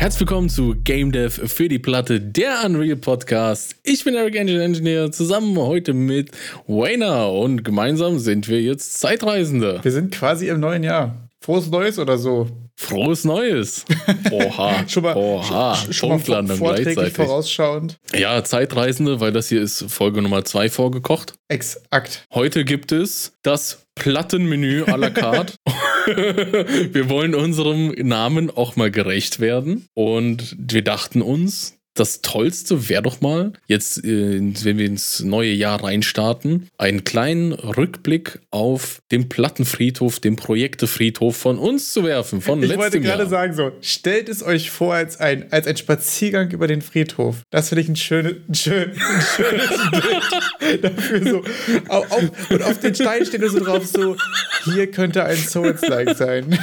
Herzlich willkommen zu Game Dev für die Platte, der Unreal Podcast. Ich bin Eric Engine Engineer, zusammen heute mit Wayner und gemeinsam sind wir jetzt Zeitreisende. Wir sind quasi im neuen Jahr. Frohes Neues oder so. Frohes Neues. Oha. schon mal, Oha. schon, schon Punktlandung gleichzeitig. vorausschauend. Ja, Zeitreisende, weil das hier ist Folge Nummer zwei vorgekocht. Exakt. Heute gibt es das Plattenmenü à la carte. wir wollen unserem Namen auch mal gerecht werden. Und wir dachten uns, das Tollste wäre doch mal, jetzt, äh, wenn wir ins neue Jahr reinstarten, einen kleinen Rückblick auf den Plattenfriedhof, den Projektefriedhof von uns zu werfen, von Ich wollte gerade sagen, so, stellt es euch vor als ein, als ein Spaziergang über den Friedhof. Das finde ich ein, schöne, ein, schön, ein schönes Bild dafür. So. Auf, auf, und auf den Stein steht nur so drauf, so, hier könnte ein Souls-like sein.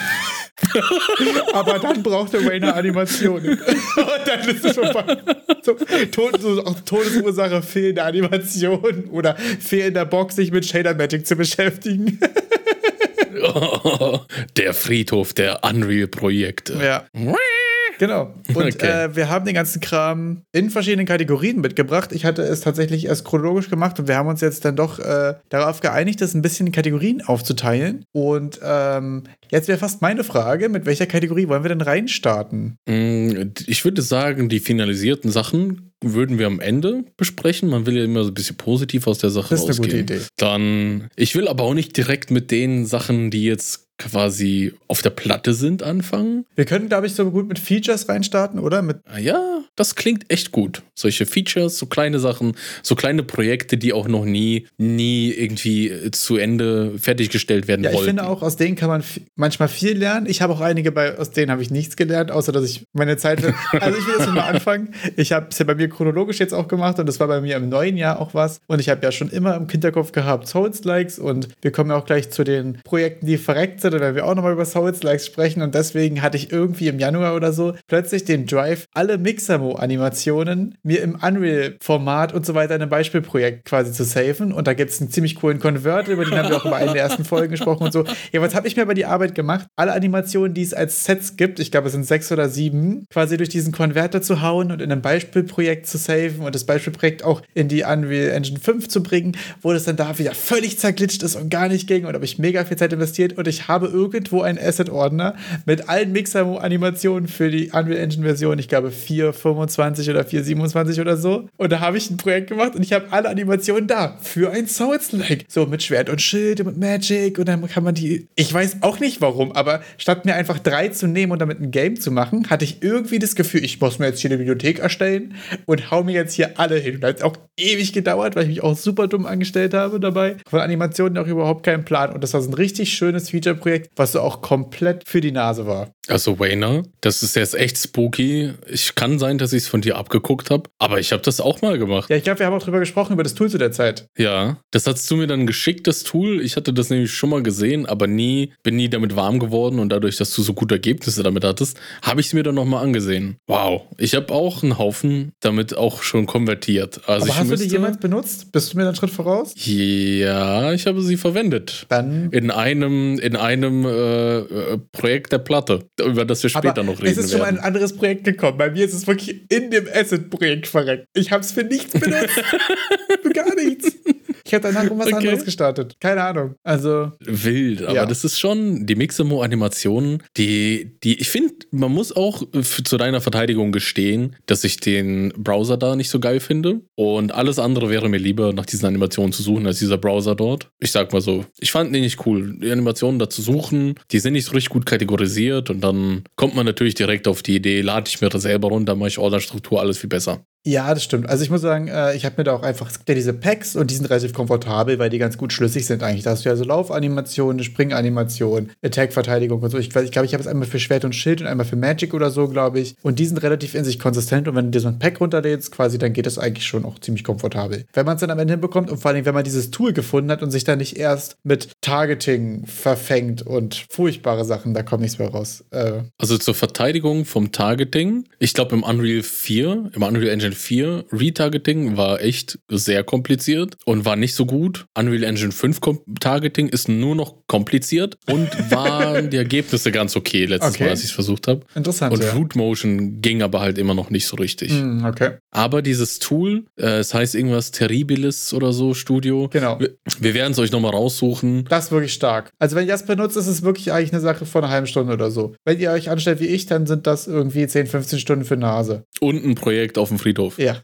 Aber dann braucht der Wayne Animationen. Und dann ist es vorbei. So, Tod, so, Todesursache fehlende Animation oder fehlender Bock, sich mit Shader Magic zu beschäftigen. der Friedhof der Unreal-Projekte. Ja. Genau. Und Okay. äh, wir haben den ganzen Kram in verschiedenen Kategorien mitgebracht. Ich hatte es tatsächlich erst chronologisch gemacht und wir haben uns jetzt dann doch äh, darauf geeinigt, das ein bisschen in Kategorien aufzuteilen. Und ähm, jetzt wäre fast meine Frage, mit welcher Kategorie wollen wir denn reinstarten? Mm, Ich würde sagen, die finalisierten Sachen würden wir am Ende besprechen. Man will ja immer so ein bisschen positiv aus der Sache Das ist eine rausgehen. gute Idee. Dann, ich will aber auch nicht direkt mit den Sachen, die jetzt quasi auf der Platte sind, anfangen. Wir können, glaube ich, so gut mit Features reinstarten, oder? Mit Ah Ja, das klingt echt gut. Solche Features, so kleine Sachen, so kleine Projekte, die auch noch nie, nie irgendwie äh, zu Ende fertiggestellt werden ja, ich wollten. finde auch, aus denen kann man manchmal viel lernen. Ich habe auch einige bei, aus denen habe ich nichts gelernt, außer dass ich meine Zeit. Also ich will jetzt mal anfangen. Ich habe es ja bei mir chronologisch jetzt auch gemacht und das war bei mir im neuen Jahr auch was. Und ich habe ja schon immer im Hinterkopf gehabt Souls-Likes und wir kommen ja auch gleich zu den Projekten, die verreckt sind, und wenn wir auch nochmal über Souls-Likes sprechen. Und deswegen hatte ich irgendwie im Januar oder so plötzlich den Drive, alle Mixamo-Animationen mir im Unreal-Format und so weiter in einem Beispielprojekt quasi zu safen. Und da gibt es einen ziemlich coolen Converter, über den haben wir auch über eine der ersten Folgen gesprochen und so. Ja, was habe ich mir bei die Arbeit gemacht? Alle Animationen, die es als Sets gibt, ich glaube, es sind sechs oder sieben, quasi durch diesen Konverter zu hauen und in einem Beispielprojekt zu safen und das Beispielprojekt auch in die Unreal Engine 5 zu bringen, wo das dann da wieder völlig zerglitscht ist und gar nicht ging. Und habe ich mega viel Zeit investiert und ich habe irgendwo einen Asset-Ordner mit allen Mixamo-Animationen für die Unreal Engine-Version, ich glaube 4.25 oder 4.27 oder so. Und da habe ich ein Projekt gemacht und ich habe alle Animationen da für ein Souls-like. So mit Schwert und Schild und mit Magic und dann kann man die. Ich weiß auch nicht warum, aber statt mir einfach drei zu nehmen und damit ein Game zu machen, hatte ich irgendwie das Gefühl, ich muss mir jetzt hier eine Bibliothek erstellen und hau mir jetzt hier alle hin. Und da hat auch ewig gedauert, weil ich mich auch super dumm angestellt habe dabei. Von Animationen auch überhaupt keinen Plan. Und das war so ein richtig schönes Feature-Projekt, was so auch komplett für die Nase war. Also Wayner, das ist jetzt echt spooky. Ich kann sein, dass ich es von dir abgeguckt habe, aber ich habe das auch mal gemacht. Ja, ich glaube, wir haben auch drüber gesprochen, über das Tool zu der Zeit. Ja, das hast du mir dann geschickt, das Tool. Ich hatte das nämlich schon mal gesehen, aber nie, bin nie damit warm geworden und dadurch, dass du so gute Ergebnisse damit hattest, habe ich es mir dann nochmal angesehen. Wow, ich habe auch einen Haufen damit auch schon konvertiert. Also Aber hast du die jemals benutzt? Bist du mir dann einen Schritt voraus? Ja, ich habe sie verwendet. Dann. In einem, in einem äh, äh, Projekt der Platte, über das wir später Aber noch reden es ist schon werden. ein anderes Projekt gekommen. Bei mir ist es wirklich in dem Asset-Projekt verreckt. Ich habe es für nichts benutzt. für gar nichts. Ich habe danach irgendwas Okay. anderes gestartet. Keine Ahnung. Also, Wild, aber Ja. das ist schon die Mixamo-Animationen, die, die, ich finde, man muss auch zu deiner Verteidigung gestehen, dass ich den Browser da nicht so geil finde. Und alles andere wäre mir lieber, nach diesen Animationen zu suchen, als dieser Browser dort. Ich sag mal so, ich fand den nicht cool. Die Animationen da zu suchen, die sind nicht so richtig gut kategorisiert und dann kommt man natürlich direkt auf die Idee, lade ich mir das selber runter, mache ich Orderstruktur, alles viel besser. Ja, das stimmt. Also, ich muss sagen, äh, ich habe mir da auch einfach, ja diese Packs und die sind relativ komfortabel, weil die ganz gut schlüssig sind eigentlich. Da hast du ja so Laufanimationen, Springanimationen, Attack-Verteidigung und so. Ich, weiß- ich glaube, ich habe es einmal für Schwert und Schild und einmal für Magic oder so, glaube ich. Und die sind relativ in sich konsistent und wenn du dir so ein Pack runterlädst, quasi, dann geht das eigentlich schon auch ziemlich komfortabel. Wenn man es dann am Ende hinbekommt und vor allem, wenn man dieses Tool gefunden hat und sich dann nicht erst mit Targeting verfängt und furchtbare Sachen, da kommt nichts mehr raus. Äh, Also zur Verteidigung vom Targeting. Ich glaube, im Unreal 4, im Unreal Engine 4 Retargeting war echt sehr kompliziert und war nicht so gut. Unreal Engine 5 Targeting ist nur noch kompliziert und waren die Ergebnisse ganz okay letztes Okay. Mal, als ich es versucht habe. Interessant. Und ja. Root Motion ging aber halt immer noch nicht so richtig. Hm, okay. Aber dieses Tool, äh, es heißt irgendwas Terribilis oder so, Studio. Genau. Wir, wir werden es euch nochmal raussuchen. Das ist wirklich stark. Also wenn ihr das benutzt, ist es wirklich eigentlich eine Sache von einer halben Stunde oder so. Wenn ihr euch anstellt wie ich, dann sind das irgendwie 10, 15 Stunden für Nase. Und ein Projekt auf dem Friedhof. Ja.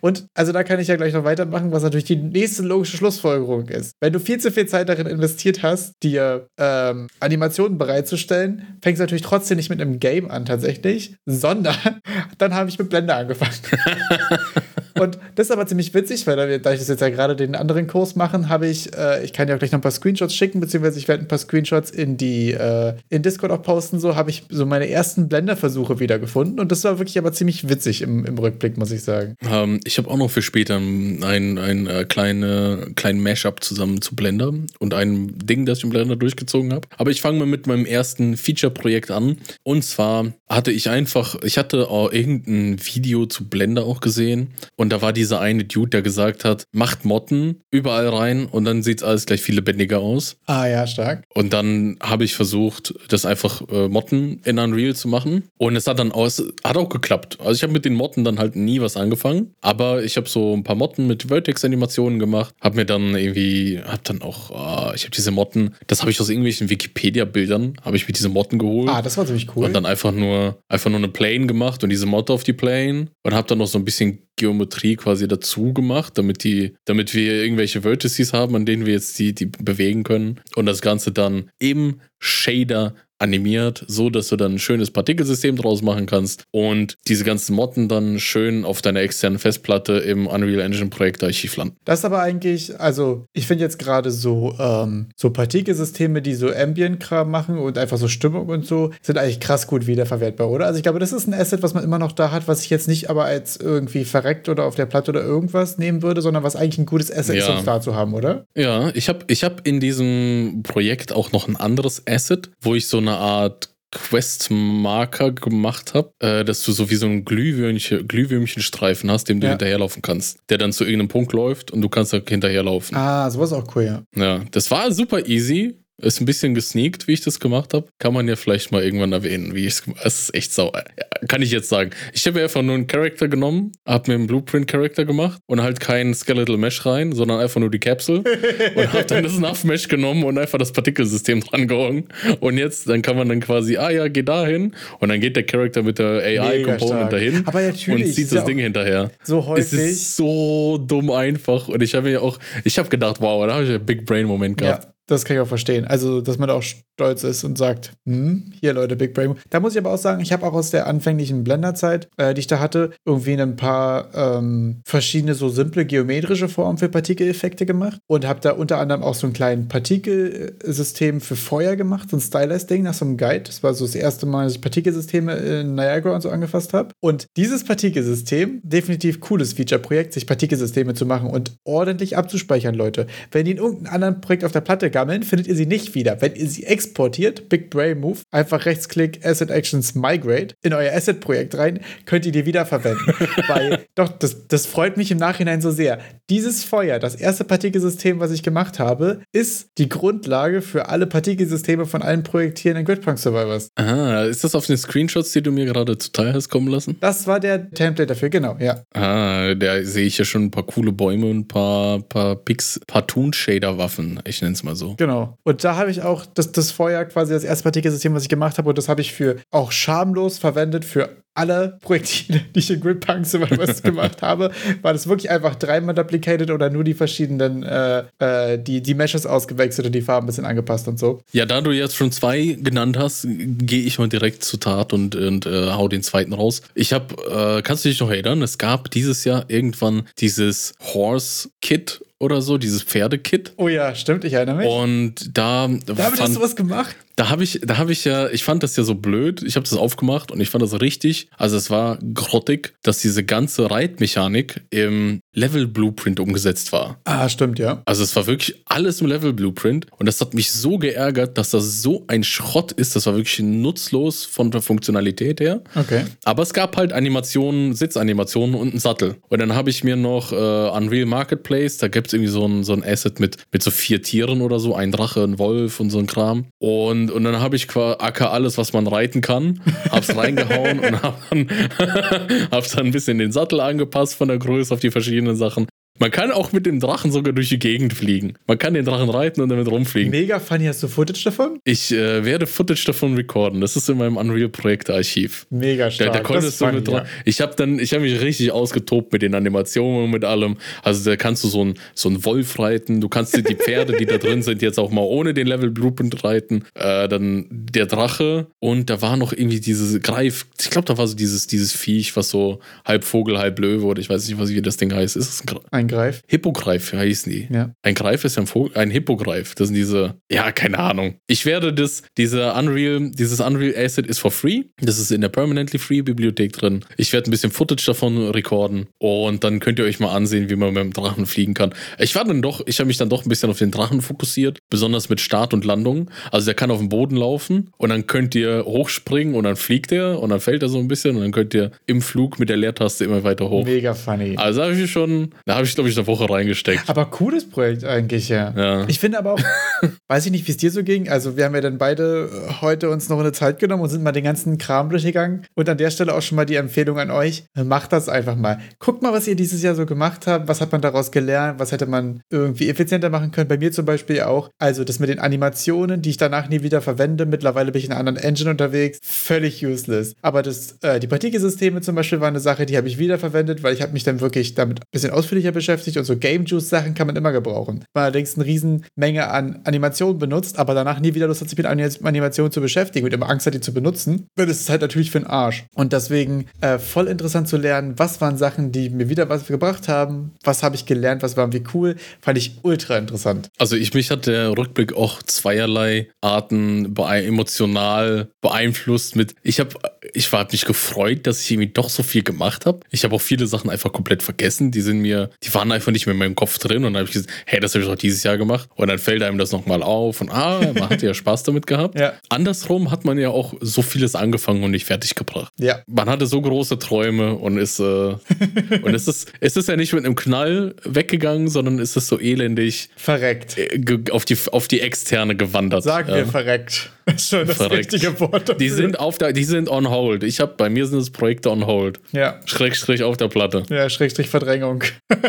Und also da kann ich ja gleich noch weitermachen, was natürlich die nächste logische Schlussfolgerung ist. Wenn du viel zu viel Zeit darin investiert hast, dir ähm, Animationen bereitzustellen, fängst du natürlich trotzdem nicht mit einem Game an tatsächlich, sondern dann habe ich mit Blender angefangen. Und das ist aber ziemlich witzig, weil da, da ich das jetzt ja gerade den anderen Kurs machen, habe ich, äh, ich kann dir auch gleich noch ein paar Screenshots schicken, beziehungsweise ich werde ein paar Screenshots in die, äh, in Discord auch posten, so habe ich so meine ersten Blender-Versuche wiedergefunden und das war wirklich aber ziemlich witzig im, im Rückblick, muss ich sagen. Ähm, ich habe auch noch für später ein, ein, äh, kleine, kleinen Mashup zusammen zu Blender und ein Ding, das ich im Blender durchgezogen habe. Aber ich fange mal mit meinem ersten Feature-Projekt an. Und zwar hatte ich einfach, ich hatte auch irgendein Video zu Blender auch gesehen und da war dieser eine Dude, der gesagt hat, macht Motten überall rein und dann sieht alles gleich viel lebendiger aus. Ah ja, stark. Und dann habe ich versucht, das einfach äh, Motten in Unreal zu machen. Und es hat dann aus, hat auch geklappt. Also ich habe mit den Motten dann halt nie was angefangen. Aber ich habe so ein paar Motten mit Vertex-Animationen gemacht. Habe mir dann irgendwie, habe dann auch, ah, ich habe diese Motten, das habe ich aus irgendwelchen Wikipedia-Bildern, habe ich mir diese Motten geholt. Ah, das war ziemlich cool. Und dann einfach nur, einfach nur eine Plane gemacht und diese Mod auf die Plane und habe dann noch so ein bisschen Geometrie quasi dazu gemacht, damit die, damit wir irgendwelche Vertices haben, an denen wir jetzt die, die bewegen können. Und das Ganze dann im Shader animiert, so dass du dann ein schönes Partikelsystem draus machen kannst und diese ganzen Motten dann schön auf deiner externen Festplatte im Unreal Engine Projektarchiv landen. Das ist aber eigentlich, also ich finde jetzt gerade so, ähm, so Partikelsysteme, die so Ambient-Kram machen und einfach so Stimmung und so, sind eigentlich krass gut wiederverwertbar, oder? Also ich glaube, das ist ein Asset, was man immer noch da hat, was ich jetzt nicht aber als irgendwie verreckt oder auf der Platte oder irgendwas nehmen würde, sondern was eigentlich ein gutes Asset ist, Ja. um es da zu haben, oder? Ja, ich habe ich hab in diesem Projekt auch noch ein anderes Asset, wo ich so eine Art Quest-Marker gemacht habe, äh, dass du so wie so einen Glühwürmchen, Glühwürmchenstreifen hast, dem du Ja. hinterherlaufen kannst, der dann zu irgendeinem Punkt läuft und du kannst da hinterherlaufen. Ah, sowas auch cool, ja. Ja, das war super easy. Ist ein bisschen gesneakt, wie ich das gemacht habe. Kann man ja vielleicht mal irgendwann erwähnen, wie ich es gemacht habe. Es ist echt sauer. Ja, kann ich jetzt sagen. Ich habe einfach nur einen Charakter genommen, habe mir einen Blueprint-Charakter gemacht und halt keinen Skeletal Mesh rein, sondern einfach nur die Capsule und habe dann das Snuff Mesh genommen und einfach das Partikelsystem dran gehangen. Und jetzt, dann kann man dann quasi, ah ja, geh dahin und dann geht der Charakter mit der AI-Component dahin Aber natürlich, und zieht das Ding hinterher. So häufig. Es ist so dumm einfach. Und ich habe mir auch, ich habe gedacht, wow, da habe ich einen Big Brain-Moment gehabt. Ja, das kann ich auch verstehen. Also, dass man da auch stolz ist und sagt, hm, hier Leute, Big Brain. Da muss ich aber auch sagen, ich habe auch aus der anfänglichen Blender-Zeit, äh, die ich da hatte, irgendwie ein paar ähm, verschiedene so simple geometrische Formen für Partikeleffekte gemacht und habe da unter anderem auch so ein kleines Partikelsystem für Feuer gemacht, so ein Stylized-Ding nach so einem Guide. Das war so das erste Mal, dass ich Partikelsysteme in Niagara und so angefasst habe. Und dieses Partikelsystem, definitiv cooles Feature-Projekt, sich Partikelsysteme zu machen und ordentlich abzuspeichern, Leute. Wenn die in irgendeinem anderen Projekt auf der Platte gammeln, findet ihr sie nicht wieder. Wenn ihr sie exportiert, Big Brain Move, einfach Rechtsklick, Asset Actions Migrate in euer Asset-Projekt rein, könnt ihr die wiederverwenden. Weil, doch, das, das freut mich im Nachhinein so sehr. Dieses Feuer, das erste Partikelsystem, was ich gemacht habe, ist die Grundlage für alle Partikelsysteme von allen Projektieren in Gridpunk Survivors. Ah, ist das auf den Screenshots, die du mir gerade zuteil hast kommen lassen? Das war der Template dafür, genau, ja. Ah, da sehe ich ja schon ein paar coole Bäume und ein paar, paar Pix, paar Toon-Shader-Waffen. Ich nenne es mal so. Genau. Und da habe ich auch das, das Feuer quasi das erste Partikelsystem, was ich gemacht habe. Und das habe ich für auch schamlos verwendet für alle Projektile, die ich in Gridpunk Survivors gemacht habe. War das wirklich einfach dreimal duplicated oder nur die verschiedenen, äh, äh, die, die Meshes ausgewechselt und die Farben ein bisschen angepasst und so. Ja, da du jetzt schon zwei genannt hast, gehe ich mal direkt zur Tat und, und äh, hau den zweiten raus. Ich habe, äh, kannst du dich noch erinnern, es gab dieses Jahr irgendwann dieses Horse-Kit oder so, dieses Pferdekit. Oh ja, stimmt, ich erinnere mich. Und da, Damit hast fand, du was gemacht? Da habe ich, da habe ich ja, ich fand das ja so blöd. Ich habe das aufgemacht und ich fand das richtig. Also es war grottig, dass diese ganze Reitmechanik im Level Blueprint umgesetzt war. Ah, stimmt, ja. Also es war wirklich alles im Level Blueprint und das hat mich so geärgert, dass das so ein Schrott ist. Das war wirklich nutzlos von der Funktionalität her. Okay. Aber es gab halt Animationen, Sitzanimationen und einen Sattel. Und dann habe ich mir noch äh, Unreal Marketplace, da gibt es irgendwie so ein, so ein Asset mit, mit so vier Tieren oder so, ein Drache, ein Wolf und so ein Kram. Und, und dann habe ich quasi alles, was man reiten kann, hab's reingehauen und hab dann, hab dann ein bisschen den Sattel angepasst von der Größe auf die verschiedenen Sachen. Man kann auch mit dem Drachen sogar durch die Gegend fliegen. Man kann den Drachen reiten und damit rumfliegen. Mega funny. Hast du Footage davon? Ich äh, werde Footage davon recorden. Das ist in meinem Unreal-Projektarchiv. Mega stark. Da, da konntest du mit ja. Ich habe dann, ich habe mich richtig ausgetobt mit den Animationen und mit allem. Also da kannst du so einen so einen Wolf reiten. Du kannst die Pferde, die da drin sind, jetzt auch mal ohne den Level Blueprint reiten. Äh, dann der Drache und da war noch irgendwie dieses Greif. Ich glaube, da war so dieses dieses Viech, was so halb Vogel, halb Löwe oder ich weiß nicht, was wie das Ding heißt. Ist es ein, ein Greif? Hippogreif heißen die. Ja. Ein Greif ist ja ein Vogel, ein Hippogreif. Das sind diese, ja, keine Ahnung. Ich werde das, diese Unreal, dieses Unreal Asset ist for free. Das ist in der Permanently Free Bibliothek drin. Ich werde ein bisschen Footage davon recorden und dann könnt ihr euch mal ansehen, wie man mit dem Drachen fliegen kann. Ich war dann doch, ich habe mich dann doch ein bisschen auf den Drachen fokussiert, besonders mit Start und Landung. Also der kann auf dem Boden laufen und dann könnt ihr hochspringen und dann fliegt er und dann fällt er so ein bisschen und dann könnt ihr im Flug mit der Leertaste immer weiter hoch. Mega funny. Also da habe ich schon, da habe ich glaube ich eine Woche reingesteckt. Aber cooles Projekt eigentlich, ja. Ja. Ich finde aber auch, weiß ich nicht, wie es dir so ging. Also, wir haben ja dann beide äh, heute uns noch eine Zeit genommen und sind mal den ganzen Kram durchgegangen. Und an der Stelle auch schon mal die Empfehlung an euch: Macht das einfach mal. Guckt mal, was ihr dieses Jahr so gemacht habt. Was hat man daraus gelernt? Was hätte man irgendwie effizienter machen können? Bei mir zum Beispiel auch. Also, das mit den Animationen, die ich danach nie wieder verwende. Mittlerweile bin ich in einer anderen Engine unterwegs. Völlig useless. Aber das, äh, die Partikelsysteme zum Beispiel war eine Sache, die habe ich wiederverwendet, weil ich habe mich dann wirklich damit ein bisschen ausführlicher beschäftigt und so Game Juice Sachen kann man immer gebrauchen. Man allerdings eine riesen Menge an Animationen benutzt, aber danach nie wieder Lust hat, sich mit Animationen zu beschäftigen und immer Angst hat, die zu benutzen, ist es halt natürlich für den Arsch. Und deswegen äh, voll interessant zu lernen, was waren Sachen, die mir wieder was gebracht haben, was habe ich gelernt, was waren wie cool, fand ich ultra interessant. Also ich, mich hat der Rückblick auch zweierlei Arten emotional beeinflusst mit, ich habe, ich war mich gefreut, dass ich irgendwie doch so viel gemacht habe. Ich habe auch viele Sachen einfach komplett vergessen, die sind mir, die waren einfach nicht mehr in meinem Kopf drin und dann habe ich gesagt, hey, das habe ich doch dieses Jahr gemacht und dann fällt einem das nochmal auf und ah, man hat ja Spaß damit gehabt. Ja. Andersrum hat man ja auch so vieles angefangen und nicht fertig gebracht. Ja. Man hatte so große Träume und ist, äh, und es ist, es ist ja nicht mit einem Knall weggegangen, sondern es ist so elendig verreckt. äh, auf die, auf die externe gewandert. Sagen ja. wir verreckt. Das ist schon das Verreckt. richtige Wort. dafür. Die sind auf der, die sind on hold. Ich habe bei mir sind es Projekte on hold. Ja. Schrägstrich auf der Platte. Ja, Schrägstrich Verdrängung.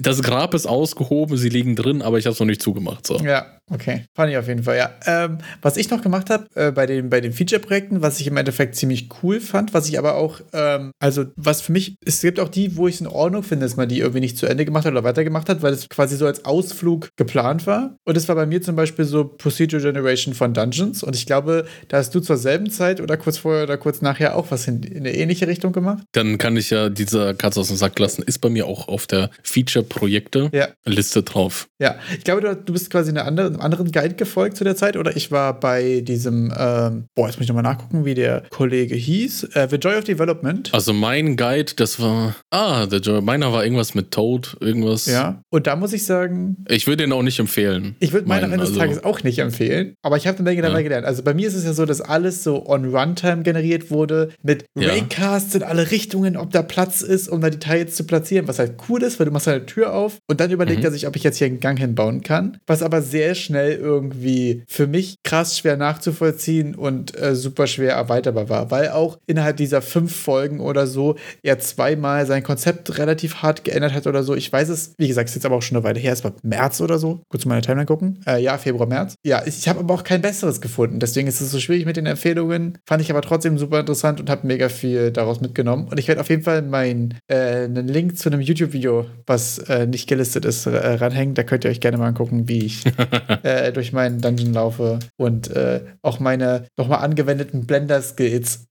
Das Grab ist ausgehoben, sie liegen drin, aber ich habe es noch nicht zugemacht. So. Ja, okay. Fand ich auf jeden Fall, ja. Ähm, was ich noch gemacht habe äh, bei den, bei den Feature-Projekten, was ich im Endeffekt ziemlich cool fand, was ich aber auch, ähm, also was für mich, es gibt auch die, wo ich es in Ordnung finde, dass man die irgendwie nicht zu Ende gemacht hat oder weitergemacht hat, weil es quasi so als Ausflug geplant war. Und es war bei mir zum Beispiel so Procedure Generation von Dungeons. Und ich glaube, da hast du zur selben Zeit oder kurz vorher oder kurz nachher auch was in, in eine ähnliche Richtung gemacht. Dann kann ich ja diese Katze aus dem Sack lassen. Ist bei mir auch auf der Feature-Projekte-Liste Ja. drauf. Ja, ich glaube, du, du bist quasi eine andere, einem anderen Guide gefolgt zu der Zeit, oder ich war bei diesem, ähm, boah, jetzt muss ich nochmal nachgucken, wie der Kollege hieß. Äh, The Joy of Development. Also mein Guide, das war. Ah, der Joy. Meiner war irgendwas mit Toad, irgendwas. Ja, und da muss ich sagen, Ich würde den auch nicht empfehlen. ich würde meinen am Ende des also- Tages auch nicht empfehlen, aber ich habe eine Menge dabei Ja. gelernt. Also bei mir ist es ja so, dass alles so on Runtime generiert wurde, mit Ja. Raycasts in alle Richtungen, ob da Platz ist, um da Details zu platzieren, was halt cool ist, weil du machst eine Tür auf und dann überlegt Mhm. er sich, ob ich jetzt hier einen Gang hinbauen kann, was aber sehr schnell irgendwie für mich krass schwer nachzuvollziehen und äh, super schwer erweiterbar war, weil auch innerhalb dieser fünf Folgen oder so er zweimal sein Konzept relativ hart geändert hat oder so. Ich weiß es, wie gesagt, ist jetzt aber auch schon eine Weile her, es war März oder so. Kurz meine Timeline gucken. Äh, ja, Februar, März. Ja, ich, habe aber auch kein besseres gefunden. Deswegen ist es so schwierig mit den Empfehlungen. Fand ich aber trotzdem super interessant und habe mega viel daraus mitgenommen. Und ich werde auf jeden Fall mein, äh, einen Link zu einem YouTube-Video, was äh, nicht gelistet ist, äh, ranhängen. Da könnt ihr euch gerne mal angucken, wie ich äh, durch meinen Dungeon laufe und äh, auch meine nochmal angewendeten Blender-Skills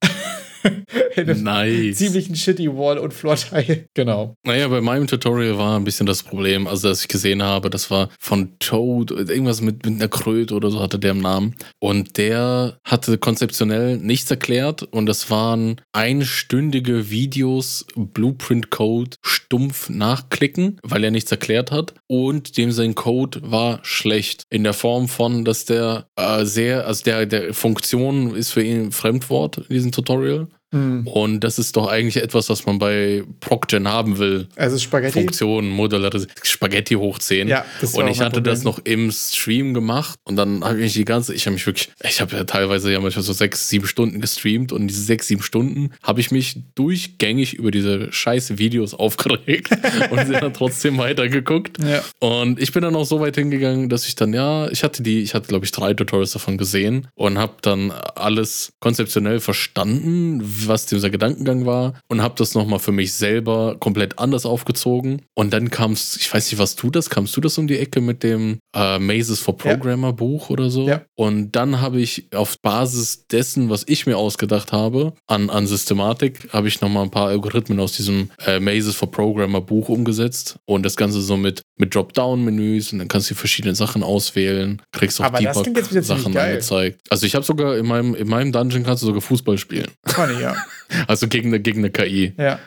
In einem Nice. ziemlichen shitty Wall- und Floor-Teil. Genau. Naja, bei meinem Tutorial war ein bisschen das Problem, also dass ich gesehen habe, das war von Toad, irgendwas mit, mit einer Kröte oder so hatte der im Namen. Und der hatte konzeptionell nichts erklärt und das waren einstündige Videos, Blueprint-Code stumpf nachklicken, weil er nichts erklärt hat. Und dem sein Code war schlecht. In der Form von, dass der äh, sehr, also der, der Funktion ist für ihn ein Fremdwort in diesem Tutorial. Hm. Und das ist doch eigentlich etwas, was man bei ProcGen haben will. Also Spaghetti. Funktionen, modulare Spaghetti hochziehen. Ja, das und ich hatte das Problem. noch im Stream gemacht und dann habe ich die ganze, ich habe mich wirklich, ich habe ja teilweise ja manchmal so sechs, sieben Stunden gestreamt und diese sechs, sieben Stunden habe ich mich durchgängig über diese scheiß Videos aufgeregt und sie dann trotzdem weitergeguckt. Ja. Und ich bin dann auch so weit hingegangen, dass ich dann, ja, ich hatte die, ich hatte glaube ich drei Tutorials davon gesehen und habe dann alles konzeptionell verstanden, was dieser Gedankengang war und habe das nochmal für mich selber komplett anders aufgezogen. Und dann kam es, ich weiß nicht, was du das, kamst du das um die Ecke mit dem äh, Mazes for Ja. Programmer Buch oder so? Ja. Und dann habe ich auf Basis dessen, was ich mir ausgedacht habe, an, an Systematik, habe ich nochmal ein paar Algorithmen aus diesem äh, Mazes for Programmer Buch umgesetzt und das Ganze so mit, mit Dropdown-Menüs und dann kannst du verschiedene Sachen auswählen, kriegst auch ziemlich Sachen angezeigt. Also ich habe sogar in meinem, in meinem Dungeon kannst du sogar Fußball spielen. Funny, ja. Also gegen eine, gegen eine KI. Ja.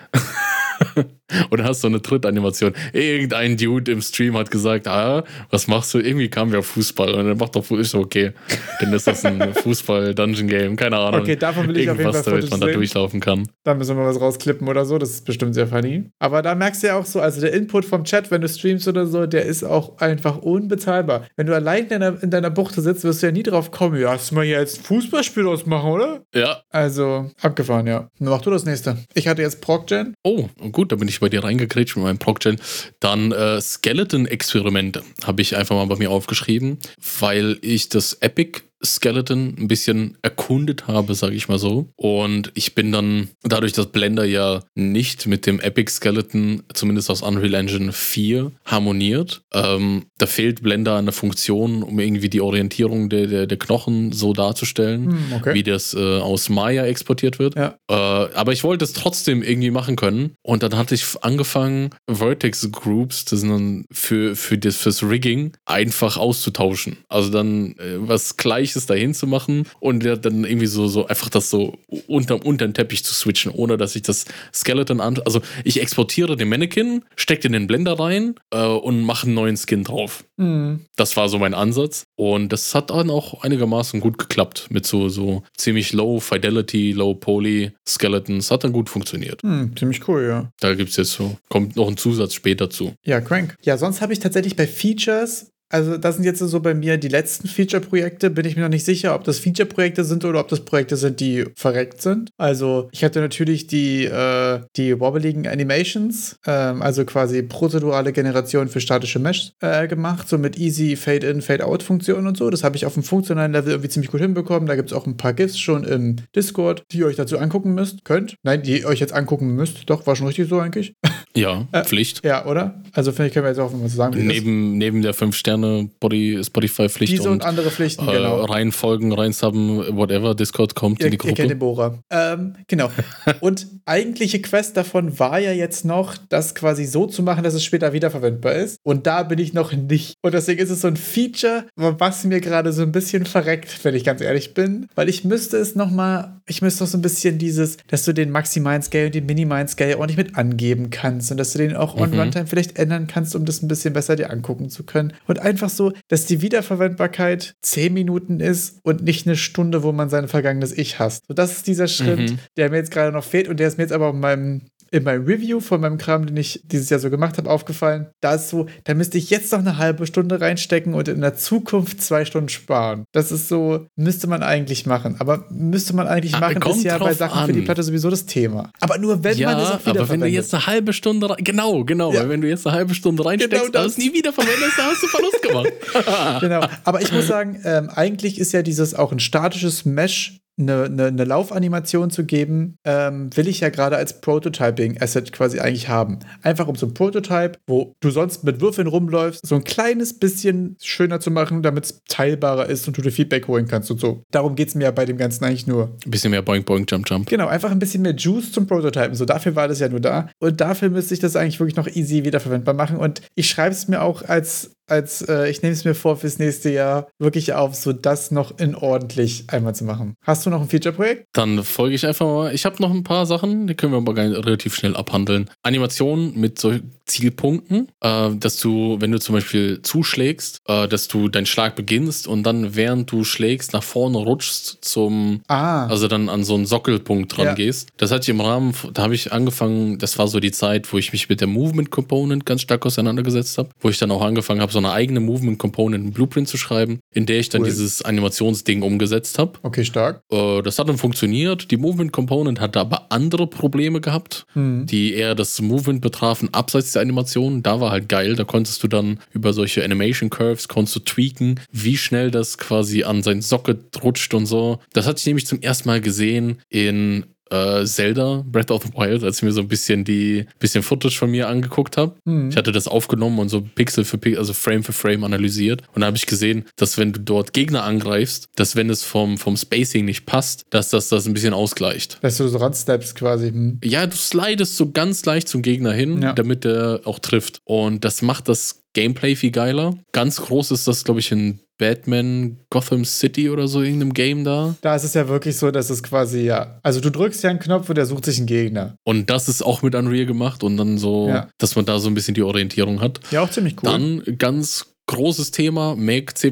Und dann hast du eine Trittanimation. Irgendein Dude im Stream hat gesagt, ah, was machst du? Irgendwie kam ja Fußball. Und dann macht doch Fußball. So, okay, dann ist das ein Fußball-Dungeon-Game. Keine Ahnung. Okay, davon will ich auf jeden Irgendwas, Fall damit man da sehen. durchlaufen kann. Da müssen wir mal was rausklippen oder so. Das ist bestimmt sehr funny. Aber da merkst du ja auch so, also der Input vom Chat, wenn du streamst oder so, der ist auch einfach unbezahlbar. Wenn du allein in deiner, in deiner Buchte sitzt, wirst du ja nie drauf kommen, ja, hast du mal hier jetzt ein Fußballspiel ausmachen, oder? Ja. Also, abgefahren, ja. Dann mach du das nächste. Ich hatte jetzt ProcGen. Oh, gut, da bin ich bei dir reingekriegt mit meinem ProcGen. Dann äh, Skeleton-Experimente habe ich einfach mal bei mir aufgeschrieben, weil ich das Epic Skeleton ein bisschen erkundet habe, sage ich mal so. Und ich bin dann, dadurch, dass Blender ja nicht mit dem Epic Skeleton, zumindest aus Unreal Engine 4, harmoniert, ähm, da fehlt Blender eine Funktion, um irgendwie die Orientierung der, der, der Knochen so darzustellen, Hm, okay. wie das äh, aus Maya exportiert wird. Ja. Äh, aber ich wollte es trotzdem irgendwie machen können. Und dann hatte ich angefangen, Vertex Groups, das sind dann für, für das, fürs Rigging, einfach auszutauschen. Also dann äh, was Gleiches dahin zu machen und dann irgendwie so, so einfach das so unter, unter den Teppich zu switchen, ohne dass ich das Skeleton an. Also ich exportiere den Mannequin, stecke den in den Blender rein äh, und mache einen neuen Skin drauf. Hm. Das war so mein Ansatz. Und das hat dann auch einigermaßen gut geklappt mit so, so ziemlich low Fidelity, low Poly Skeletons. Hat dann gut funktioniert. Hm, ziemlich cool, ja. Da gibt es jetzt so, kommt noch ein Zusatz später zu. Ja, crank. Ja, sonst habe ich tatsächlich bei Features, also das sind jetzt so bei mir die letzten Feature-Projekte, bin ich mir noch nicht sicher, ob das Feature-Projekte sind oder ob das Projekte sind, die verreckt sind. Also ich hatte natürlich die, äh, die wobbeligen Animations, ähm, also quasi prozedurale Generation für statische Mesh äh, gemacht, so mit easy Fade-in, Fade-out-Funktionen und so. Das habe ich auf dem funktionalen Level irgendwie ziemlich gut hinbekommen. Da gibt es auch ein paar GIFs schon im Discord, die ihr euch dazu angucken müsst, könnt. Nein, die ihr euch jetzt angucken müsst. Doch, war schon richtig so eigentlich. Ja, Äh, Pflicht. Ja, oder? Also finde ich, können wir jetzt auch mal das- Neben, neben der 5-Sterne-Spotify-Pflicht Diese und und andere Pflichten, äh, genau. reinfolgen, reinsubben, whatever, Discord kommt Ihr, in die ihr kennt Gruppe. den Bohrer. Ähm, genau. Und eigentliche Quest davon war ja jetzt noch, das quasi so zu machen, dass es später wiederverwendbar ist. Und da bin ich noch nicht. Und deswegen ist es so ein Feature, was mir gerade so ein bisschen verreckt, wenn ich ganz ehrlich bin. Weil ich müsste es noch mal, ich müsste noch so ein bisschen dieses, dass du den maximalen Scale und den minimalen Scale ordentlich mit angeben kannst und dass du den auch on Mhm. Runtime vielleicht ändern kannst, um das ein bisschen besser dir angucken zu können. Und einfach so, dass die Wiederverwendbarkeit 10 Minuten ist und nicht eine Stunde, wo man sein vergangenes Ich hasst. So, das ist dieser Schritt, Mhm. der mir jetzt gerade noch fehlt und der ist mir jetzt aber in meinem in meinem Review von meinem Kram, den ich dieses Jahr so gemacht habe, aufgefallen. Da ist so, da müsste ich jetzt noch eine halbe Stunde reinstecken und in der Zukunft zwei Stunden sparen. Das ist so, müsste man eigentlich machen. Aber müsste man eigentlich Ah, machen, kommt ist ja bei Sachen für die an. Platte sowieso das Thema. Aber nur wenn man es Ja, auch wieder aber wenn du jetzt eine halbe Stunde rein, genau, genau, Ja. weil wenn du jetzt eine halbe Stunde reinsteckst, Genau das. nie wieder verwendest, dann hast du Verlust gemacht. genau. Aber ich muss sagen, ähm, eigentlich ist ja dieses auch ein statisches Mesh eine, eine, eine Laufanimation zu geben, ähm, will ich ja gerade als Prototyping-Asset quasi eigentlich haben. Einfach um so ein Prototype, wo du sonst mit Würfeln rumläufst, so ein kleines bisschen schöner zu machen, damit es teilbarer ist und du dir Feedback holen kannst und so. Darum geht es mir ja bei dem Ganzen eigentlich nur. Ein bisschen mehr Boink, Boink, Jump, Jump. Genau, einfach ein bisschen mehr Juice zum Prototypen. So, dafür war das ja nur da. Und dafür müsste ich das eigentlich wirklich noch easy wiederverwendbar machen. Und ich schreibe es mir auch als als äh, ich nehme es mir vor, fürs nächste Jahr wirklich auf, so das noch in ordentlich einmal zu machen. Hast du noch ein Feature-Projekt? Dann folge ich einfach mal. Ich habe noch ein paar Sachen, die können wir aber relativ schnell abhandeln. Animationen mit so Zielpunkten, äh, dass du, wenn du zum Beispiel zuschlägst, äh, dass du deinen Schlag beginnst und dann, während du schlägst, nach vorne rutschst zum, ah. also dann an so einen Sockelpunkt dran Ja. gehst. Das hatte ich im Rahmen, da habe ich angefangen, das war so die Zeit, wo ich mich mit der Movement Component ganz stark auseinandergesetzt habe, wo ich dann auch angefangen habe, so eine eigene Movement Component, Blueprint zu schreiben, in der ich dann Cool. dieses Animationsding umgesetzt habe. Okay, stark. Äh, Das hat dann funktioniert. Die Movement Component hatte aber andere Probleme gehabt, Hm. die eher das Movement betrafen, abseits der Animation. Da war halt geil. Da konntest du dann über solche Animation Curves konntest du tweaken, wie schnell das quasi an sein Socket rutscht und so. Das hatte ich nämlich zum ersten Mal gesehen in äh, Zelda Breath of the Wild, als ich mir so ein bisschen die bisschen Footage von mir angeguckt habe. Hm. Ich hatte das aufgenommen und so Pixel für Pixel, also Frame für Frame analysiert. Und da habe ich gesehen, dass wenn du dort Gegner angreifst, dass wenn es vom, vom Spacing nicht passt, dass das das ein bisschen ausgleicht. Dass du so ransteppst quasi. Hm. Ja, du slidest so ganz leicht zum Gegner hin, Ja. damit der auch trifft. Und das macht das Gameplay viel geiler. Ganz groß ist das, glaube ich, in Batman Gotham City oder so irgendeinem Game da. Da ist es ja wirklich so, dass es quasi, ja. Also du drückst ja einen Knopf und der sucht sich einen Gegner. Und das ist auch mit Unreal gemacht und dann so, Ja. dass man da so ein bisschen die Orientierung hat. Ja, auch ziemlich cool. Dann ganz großes Thema, Make C++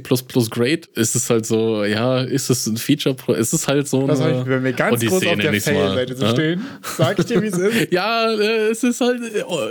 Great. Ist es halt so, ja, ist es ein Feature? Pro- Ist es halt so das habe ich eine bei mir ganz groß auf nenn der Fail-Seite zu stehen. Sag ich dir, wie es ist. Ja, äh, es ist halt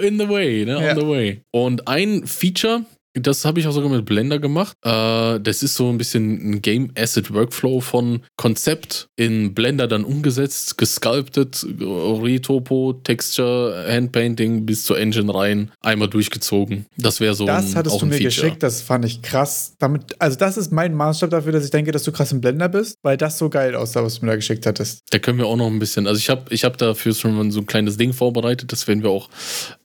in the way, ne? Ja. On the way. Und ein Feature, das habe ich auch sogar mit Blender gemacht. Äh, das ist so ein bisschen ein Game Asset Workflow von Konzept in Blender dann umgesetzt, gesculptet, Retopo, Texture, Handpainting bis zur Engine rein, einmal durchgezogen. Das wäre so Das ein, hattest auch du ein mir Feature. geschickt, das fand ich krass. Damit, also das ist mein Maßstab dafür, dass ich denke, dass du krass im Blender bist, weil das so geil aussah, was du mir da geschickt hattest. Da können wir auch noch ein bisschen, also ich habe ich hab dafür schon mal so ein kleines Ding vorbereitet, das werden wir auch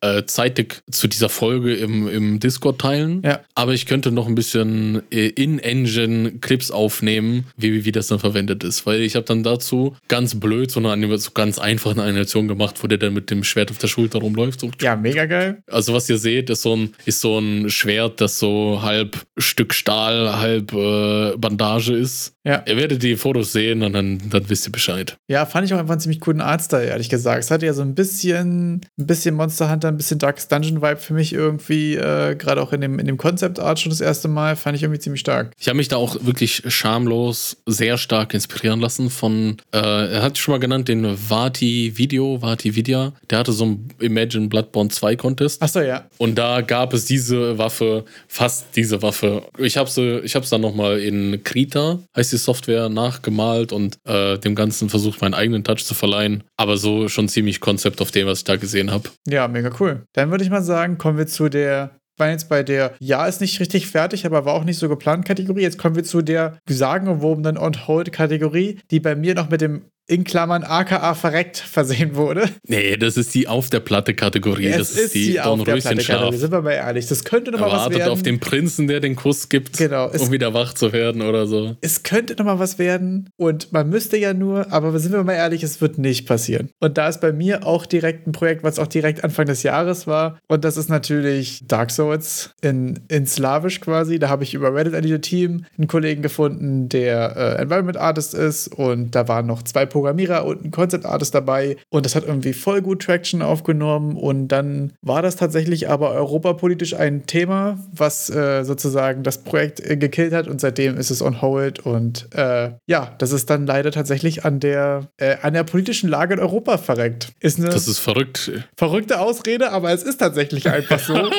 äh, zeitig zu dieser Folge im, im Discord teilen. Ja. Aber ich könnte noch ein bisschen äh, in-Engine Clips aufnehmen, wie, wie das dann verwendet ist. Weil ich habe dann dazu ganz blöd so eine Anima- so ganz einfache Animation gemacht, wo der dann mit dem Schwert auf der Schulter rumläuft. So. Ja, mega geil. Also was ihr seht, ist so ein, ist so ein Schwert, das so halb Stück Stahl, halb äh, Bandage ist. Ja. Ihr werdet die Fotos sehen und dann, dann wisst ihr Bescheid. Ja, fand ich auch einfach einen ziemlich coolen Artstyle, ehrlich gesagt. Es hatte ja so ein bisschen, ein bisschen Monster Hunter, ein bisschen Darkest Dungeon Vibe für mich irgendwie, äh, gerade auch in dem, in dem Concept Art schon das erste Mal, fand ich irgendwie ziemlich stark. Ich habe mich da auch wirklich schamlos sehr stark inspirieren lassen von, äh, er hat schon mal genannt, den Vati Video, Vati Vidya. Der hatte so ein Imagine Bloodborne 2 Contest. Achso, ja. Und da gab es diese Waffe, fast diese Waffe. Ich habe sie, ich habe es dann nochmal in Krita, heißt die Software, nachgemalt und äh, dem Ganzen versucht, meinen eigenen Touch zu verleihen. Aber so schon ziemlich Konzept auf dem, was ich da gesehen habe. Ja, mega cool. Dann würde ich mal sagen, kommen wir zu der, waren jetzt bei der, ja, ist nicht richtig fertig, aber war auch nicht so geplant Kategorie. Jetzt kommen wir zu der sagenumwobenen On-Hold-Kategorie, die bei mir noch mit dem in Klammern aka verreckt versehen wurde. Nee, das ist die auf der Platte Kategorie. das ist die, Don auf der Platte. Sind wir mal ehrlich, das könnte noch Er mal was wartet werden. auf den Prinzen, der den Kuss gibt, Genau, es- um wieder wach zu werden oder so. es könnte noch mal was werden und man müsste ja nur, aber sind wir mal ehrlich, es wird nicht passieren. Und da ist bei mir auch direkt ein Projekt, was auch direkt Anfang des Jahres war und das ist natürlich Dark Souls in, in Slawisch quasi. Da habe ich über Reddit Editor Team einen Kollegen gefunden, der äh, Environment Artist ist und da waren noch zwei Programmierer und ein Concept Artist dabei und das hat irgendwie voll gut Traction aufgenommen und dann war das tatsächlich aber europapolitisch ein Thema, was äh, sozusagen das Projekt äh, gekillt hat und seitdem ist es on hold und äh, ja, das ist dann leider tatsächlich an der, äh, an der politischen Lage in Europa verreckt. Ist eine Das ist verrückt. verrückte Ausrede, aber es ist tatsächlich einfach so.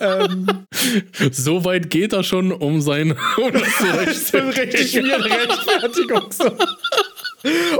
ähm, So weit geht er schon, um sein. Um das zu schwierige Rechtfertigung. So.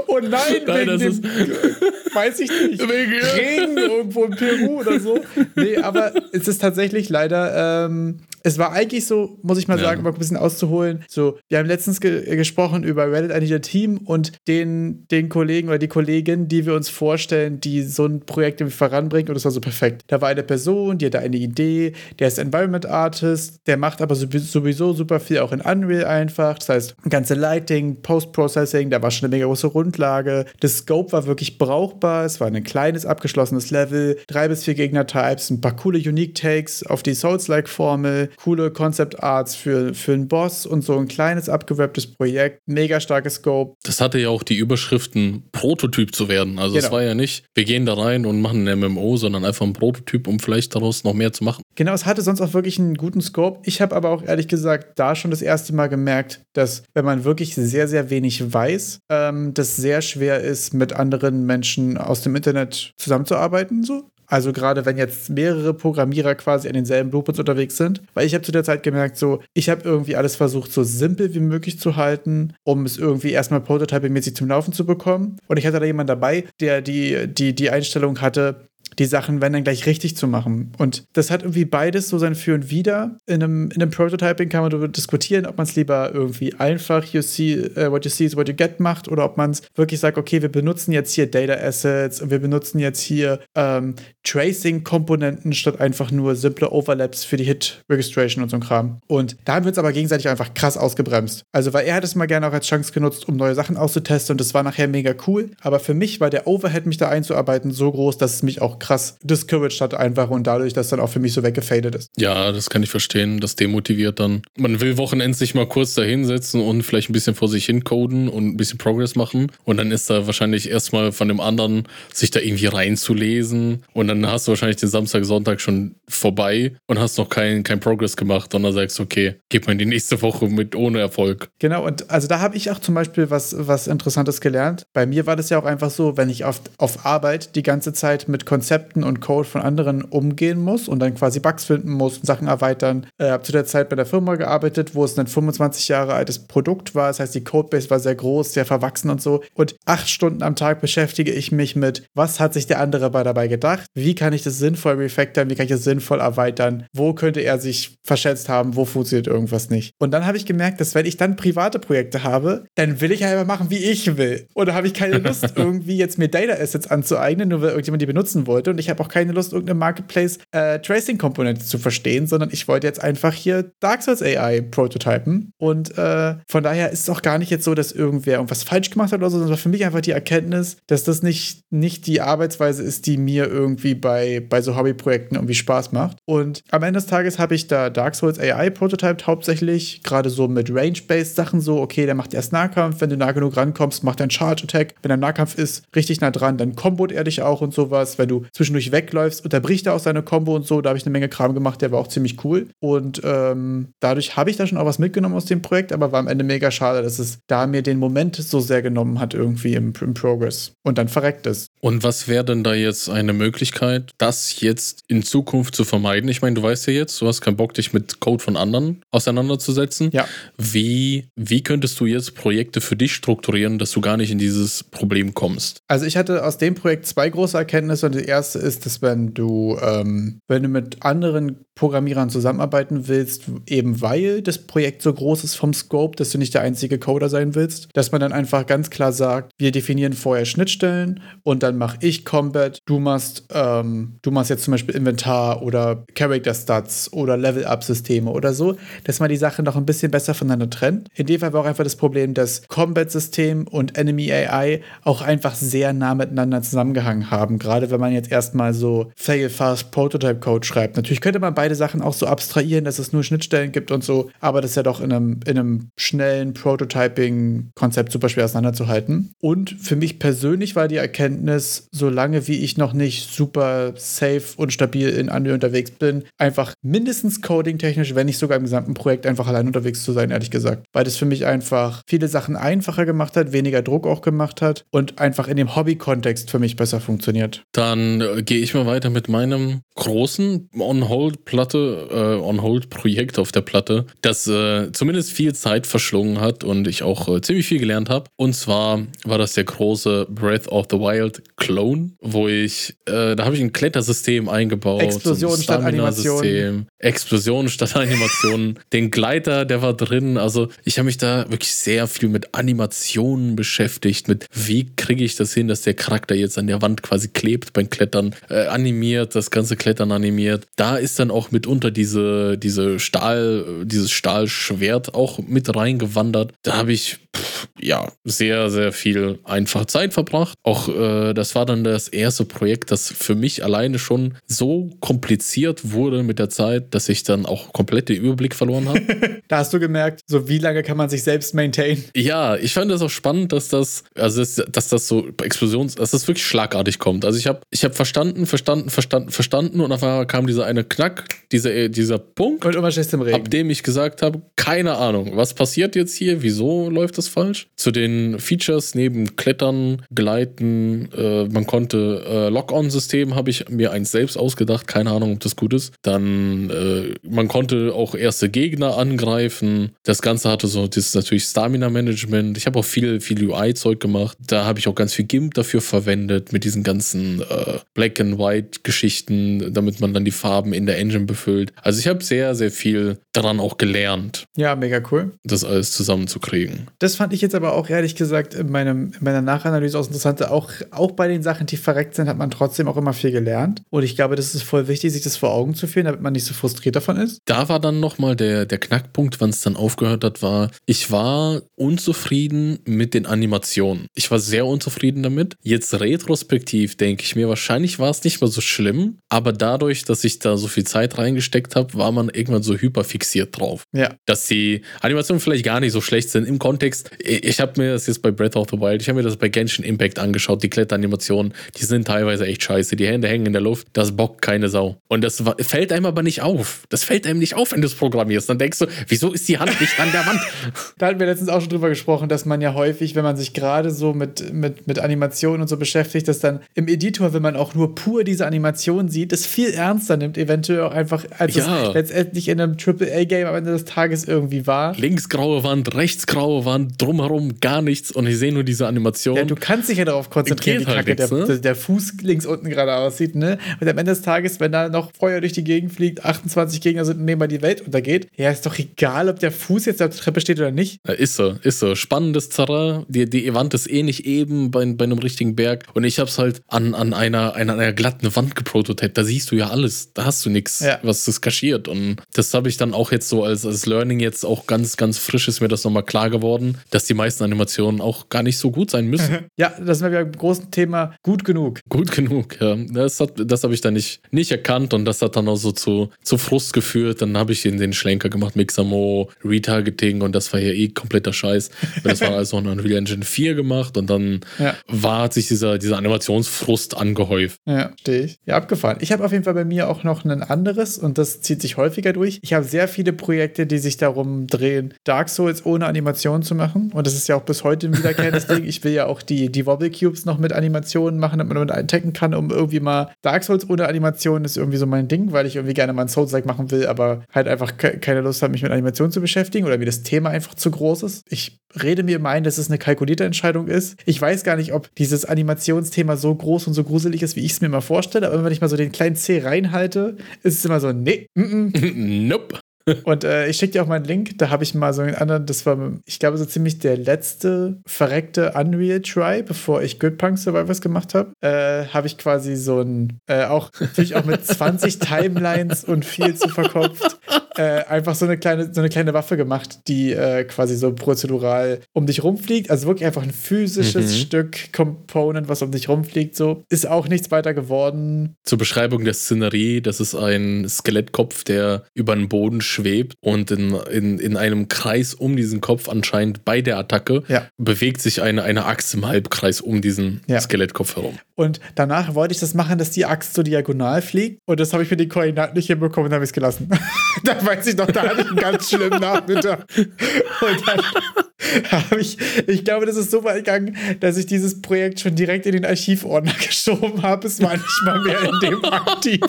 Oh nein, Nein, wegen das dem, ist- weiß ich nicht, Regen irgendwo in Peru oder so. Nee, aber es ist tatsächlich leider, ähm, es war eigentlich so, muss ich mal Ja. sagen, um ein bisschen auszuholen, so, wir haben letztens ge gesprochen über Reddit I Need a Team und den, den Kollegen oder die Kollegin, die wir uns vorstellen, die so ein Projekt irgendwie voranbringt und das war so perfekt. Da war eine Person, die hatte eine Idee, der ist Environment Artist, der macht aber sowie- sowieso super viel auch in Unreal einfach, das heißt, ganze Lighting, Post-Processing, da war schon eine mega große Grundlage, das Scope war wirklich brauchbar, es war ein kleines, abgeschlossenes Level, drei bis vier Gegner-Types, ein paar coole Unique-Takes auf die Souls-like-Formel, coole Concept-Arts für, für einen Boss und so ein kleines, abgewrapptes Projekt, mega starkes Scope. Das hatte ja auch die Überschriften, Prototyp zu werden. Also es Genau. war ja nicht, wir gehen da rein und machen ein MMO, sondern einfach ein Prototyp, um vielleicht daraus noch mehr zu machen. Genau, es hatte sonst auch wirklich einen guten Scope. Ich habe aber auch ehrlich gesagt da schon das erste Mal gemerkt, dass wenn man wirklich sehr, sehr wenig weiß, ähm, das sehr schwer ist, mit anderen Menschen aus dem Internet zusammenzuarbeiten. So. Also gerade wenn jetzt mehrere Programmierer quasi an denselben Blueprints unterwegs sind. Weil ich habe zu der Zeit gemerkt, so, ich habe irgendwie alles versucht, so simpel wie möglich zu halten, um es irgendwie erstmal prototyping-mäßig zum Laufen zu bekommen. Und ich hatte da jemanden dabei, der die, die, die Einstellung hatte, die Sachen, wenn dann gleich richtig zu machen. Und das hat irgendwie beides so sein Für und Wider. In einem, in einem Prototyping kann man darüber diskutieren, ob man es lieber irgendwie einfach you see, uh, what you see is what you get macht oder ob man es wirklich sagt, okay, wir benutzen jetzt hier Data Assets und wir benutzen jetzt hier ähm, Tracing-Komponenten statt einfach nur simple Overlaps für die Hit-Registration und so ein Kram. Und da haben wir uns aber gegenseitig einfach krass ausgebremst. Also, weil er hat es mal gerne auch als Chance genutzt, um neue Sachen auszutesten und das war nachher mega cool. Aber für mich war der Overhead, mich da einzuarbeiten, so groß, dass es mich auch krass discouraged hat einfach und dadurch, dass dann auch für mich so weggefadet ist. Ja, das kann ich verstehen. Das demotiviert dann. Man will Wochenends sich mal kurz da hinsetzen und vielleicht ein bisschen vor sich hin coden und ein bisschen Progress machen. Und dann ist da wahrscheinlich erstmal von dem anderen, sich da irgendwie reinzulesen. Und dann hast du wahrscheinlich den Samstag, Sonntag schon vorbei und hast noch keinen kein Progress gemacht. Und dann sagst du, okay, gib mir die nächste Woche mit ohne Erfolg. Genau, und also da habe ich auch zum Beispiel was, was Interessantes gelernt. Bei mir war das ja auch einfach so, wenn ich auf, auf Arbeit die ganze Zeit mit Konzepten und Code von anderen umgehen muss und dann quasi Bugs finden muss und Sachen erweitern. Äh, habe zu der Zeit bei der Firma gearbeitet, wo es ein 25 Jahre altes Produkt war. Das heißt, die Codebase war sehr groß, sehr verwachsen und so. Und acht Stunden am Tag beschäftige ich mich mit, was hat sich der andere bei dabei gedacht? Wie kann ich das sinnvoll refactoren? Wie kann ich das sinnvoll erweitern? Wo könnte er sich verschätzt haben? Wo funktioniert irgendwas nicht? Und dann habe ich gemerkt, dass wenn ich dann private Projekte habe, dann will ich ja einfach machen, wie ich will. Oder habe ich keine Lust, irgendwie jetzt mir Data Assets anzueignen, nur weil irgendjemand die benutzen wollte. Und ich habe auch keine Lust, irgendeine Marketplace äh, zu verstehen, sondern ich wollte jetzt einfach hier Dark Souls AI prototypen. Und äh, von daher ist es auch gar nicht jetzt so, dass irgendwer irgendwas falsch gemacht hat oder so, sondern war für mich einfach die Erkenntnis, dass das nicht, nicht die Arbeitsweise ist, die mir irgendwie bei, bei so Hobbyprojekten irgendwie Spaß macht. Und am Ende des Tages habe ich da Dark Souls AI prototyped hauptsächlich, gerade so mit Range-Based Sachen so, okay, der macht erst Nahkampf, wenn du nah genug rankommst, macht er einen Charge-Attack. Wenn er Nahkampf ist, richtig nah dran, dann kombot er dich auch und sowas. Wenn du zwischendurch wegläufst, unterbricht er auch seine Combo und so. Da habe ich eine Menge Kram gemacht, der war auch ziemlich cool. Und ähm, dadurch habe ich da schon auch was mitgenommen aus dem Projekt, aber war am Ende mega schade, dass es da mir den Moment so sehr genommen hat, irgendwie im, im Progress. Und dann verreckt es. Und was wäre denn da jetzt eine Möglichkeit, das jetzt in Zukunft zu vermeiden? Ich meine, du weißt ja jetzt, du hast keinen Bock, dich mit Code von anderen auseinanderzusetzen. Ja. Wie, wie könntest du jetzt Projekte für dich strukturieren, dass du gar nicht in dieses Problem kommst? Also ich hatte aus dem Projekt zwei große Erkenntnisse und die erste ist, dass wenn du, ähm, wenn du mit anderen Programmierern zusammenarbeiten willst, eben weil das Projekt so groß ist vom Scope, dass du nicht der einzige Coder sein willst, dass man dann einfach ganz klar sagt, wir definieren vorher Schnittstellen und dann mache ich Combat, du machst, ähm, du machst jetzt zum Beispiel Inventar oder Character Stats oder Level-Up-Systeme oder so, dass man die Sachen noch ein bisschen besser voneinander trennt. In dem Fall war auch einfach das Problem, dass Combat-System und Enemy AI auch einfach sehr nah miteinander zusammengehangen haben, gerade wenn man jetzt erstmal so Fail-Fast Prototype-Code schreibt. Natürlich könnte man beide Sachen auch so abstrahieren, dass es nur Schnittstellen gibt und so, aber das ist ja doch in einem, in einem schnellen Prototyping-Konzept super schwer auseinanderzuhalten. Und für mich persönlich war die Erkenntnis, solange wie ich noch nicht super safe und stabil in Unreal unterwegs bin, einfach mindestens coding-technisch, wenn nicht sogar im gesamten Projekt einfach allein unterwegs zu sein, ehrlich gesagt. Weil das für mich einfach viele Sachen einfacher gemacht hat, weniger Druck auch gemacht hat und einfach in dem Hobby-Kontext für mich besser funktioniert. Dann äh, gehe ich mal weiter mit meinem großen On-Hold Platte, äh, On-Hold-Projekt auf der Platte, das äh, zumindest viel Zeit verschlungen hat und ich auch äh, ziemlich viel gelernt habe. Und zwar war das der große Breath of the Wild Clone, wo ich, äh, da habe ich ein Klettersystem eingebaut. Explosion statt Animation. Explosion statt Animationen. den Gleiter, der war drin. Also ich habe mich da wirklich sehr viel mit Animationen beschäftigt, mit wie kriege ich das hin, dass der Charakter jetzt an der Wand quasi klebt beim Klettern, äh, animiert, das ganze Klettern animiert. Da ist dann auch mitunter diese, diese Stahl, dieses Stahlschwert auch mit reingewandert. Da habe ich pff, ja sehr, sehr viel einfach Zeit verbracht. Auch äh, das war dann das erste Projekt, das für mich alleine schon so kompliziert wurde mit der Zeit, dass ich dann auch komplett den Überblick verloren habe. da hast du gemerkt, so wie lange kann man sich selbst maintain? Ja, ich fand das auch spannend, dass das, also dass, dass das so Explosions, dass das wirklich schlagartig kommt. Also ich habe ich hab verstanden, verstanden, verstanden, verstanden und auf einmal kam dieser eine Knack, dieser, dieser Punkt, und immer im Regen. ab dem ich gesagt habe, keine Ahnung, was passiert jetzt hier, wieso läuft das falsch? Zu den Features neben Klettern, Gleiten, äh, man konnte äh, Lock-on-System habe ich mir eins selbst ausgedacht, keine Ahnung, ob das gut ist. Dann äh, man konnte auch erste Gegner angreifen. Das Ganze hatte so das ist natürlich Stamina-Management. Ich habe auch viel viel UI-Zeug gemacht. Da habe ich auch ganz viel GIMP dafür verwendet mit diesen ganzen äh, Black and White Geschichten, damit man dann die Farben in der Engine befüllt. Also ich habe sehr sehr viel daran auch gelernt. Ja, mega cool. Das alles zusammenzukriegen. Das fand ich jetzt aber auch ehrlich gesagt in, meinem, in meiner Nachanalyse aus interessant. Auch, auch bei den Sachen, die verreckt sind, hat man trotzdem auch immer viel gelernt. Und ich glaube, das ist voll wichtig, sich das vor Augen zu führen, damit man nicht so frustriert davon ist. Da war dann nochmal der, der Knackpunkt, wann es dann aufgehört hat, war, ich war unzufrieden mit den Animationen. Ich war sehr unzufrieden damit. Jetzt retrospektiv denke ich mir, wahrscheinlich war es nicht mehr so schlimm, aber dadurch, dass ich da so viel Zeit reingesteckt habe, war man irgendwann so hyperfixiert drauf. Ja. Dass die Animationen vielleicht gar nicht so schlecht sind im Kontext. Ich habe mir das jetzt bei Breath of the Wild, ich habe mir das bei Genshin Impact angeschaut, die Kletteranimationen, die sind teilweise echt scheiße. Die Hände hängen in der Luft, das bockt keine Sau. Und das fällt einem aber nicht auf. Das fällt einem nicht auf, wenn du es programmierst. Dann denkst du, wieso ist die Hand nicht an der Wand? Da hatten wir letztens auch schon drüber gesprochen, dass man ja häufig, wenn man sich gerade so mit, mit, mit Animationen und so beschäftigt, dass dann im Editor, wenn man auch nur pur diese Animation sieht, das viel ernster nimmt, eventuell auch einfach, als Ja. es letztendlich in einem AAA-Game am Ende des Tages irgendwie war. Links graue Wand, rechts graue Wand, drumherum gar nichts und ich sehe nur diese Animation. Ja, du kannst dich ja darauf konzentrieren, Geht wie halt kacke nix, der, ne? der, Fuß links unten gerade aussieht, ne? Und am Ende des Tages, wenn da noch Feuer durch die Gegend fliegt, 28 Gegner sind und nebenbei die Welt untergeht, ja, ist doch egal, ob der Fuß jetzt auf der Treppe steht oder nicht. Ja, Ist so, ist so. Spannendes Terrain. Die, die Wand ist eh nicht eben bei, bei einem richtigen Berg. Und ich hab's halt an, an, einer, an einer glatten Wand geprototypt. Da siehst du ja alles. Da hast du nichts, Ja. was das kaschiert. Und das habe ich dann auch jetzt so als, als Learning jetzt auch ganz, ganz frisch ist mir das nochmal klar geworden, dass die meisten Animationen auch gar nicht so gut sein müssen. Ja, das sind wir beim großen Thema gut genug. gut genug, ja. Das, hat- das habe ich dann nicht, nicht erkannt und das hat dann auch so zu, zu Frust geführt. Dann habe ich in den Schlenker gemacht, Mixamo, Retargeting und das war ja eh kompletter Scheiß. Das war also in Unreal Engine 4 gemacht und dann Ja. war, hat sich dieser, dieser Animationsfrust angehäuft. Ja, stehe ich. Ja, abgefahren. Ich habe auf jeden Fall bei mir auch noch ein anderes und das zieht sich häufiger durch. Ich habe sehr viele Projekte, die sich darum drehen, Dark Souls ohne Animation zu machen. Und das ist ja auch bis heute ein wiederkehrendes Ding. Ich will ja auch die, die Wobble Cubes noch mit Animationen machen, damit man damit eintecken kann, um irgendwie mal Dark Souls ohne Animation ist irgendwie so mein Ding, weil ich irgendwie gerne mal ein Souls-like machen will, aber halt einfach ke keine Lust habe, mich mit Animation zu beschäftigen oder mir das Thema einfach zu groß ist. Ich rede mir immer ein, dass es eine kalkulierte Entscheidung ist. Ich weiß gar nicht, ob dieses Animationsthema so groß und so gruselig ist, wie ich es mir mal vorstelle, aber wenn ich mal so den kleinen C reinhalte, ist es immer so, nee, mm -mm. nope. Und äh, ich schicke dir auch mal einen Link, da habe ich mal so einen anderen, das war, ich glaube, so ziemlich der letzte verreckte Unreal-Try, bevor ich Good Punk Survivors gemacht habe, äh, habe ich quasi so ein, äh, auch natürlich auch mit 20 Timelines und viel zu verkopft, äh, einfach so eine kleine, so eine kleine Waffe gemacht, die äh, quasi so prozedural um dich rumfliegt. Also wirklich einfach ein physisches Mhm. Stück Component, was um dich rumfliegt. So ist auch nichts weiter geworden. Zur Beschreibung der Szenerie, das ist ein Skelettkopf, der über den Boden schwebt und in, in, in einem Kreis um diesen Kopf anscheinend bei der Attacke Ja. bewegt sich eine, eine Axt im Halbkreis um diesen Ja. Skelettkopf herum. Und danach wollte ich das machen, dass die Axt so diagonal fliegt. Und das habe ich mit den Koordinaten nicht hinbekommen und habe ich es gelassen. da weiß ich noch, da hatte ich einen ganz schlimmen Nachmittag. Und dann habe ich, ich glaube, das ist so weit gegangen, dass ich dieses Projekt schon direkt in den Archivordner geschoben habe. Es war nicht mal mehr in dem aktiv,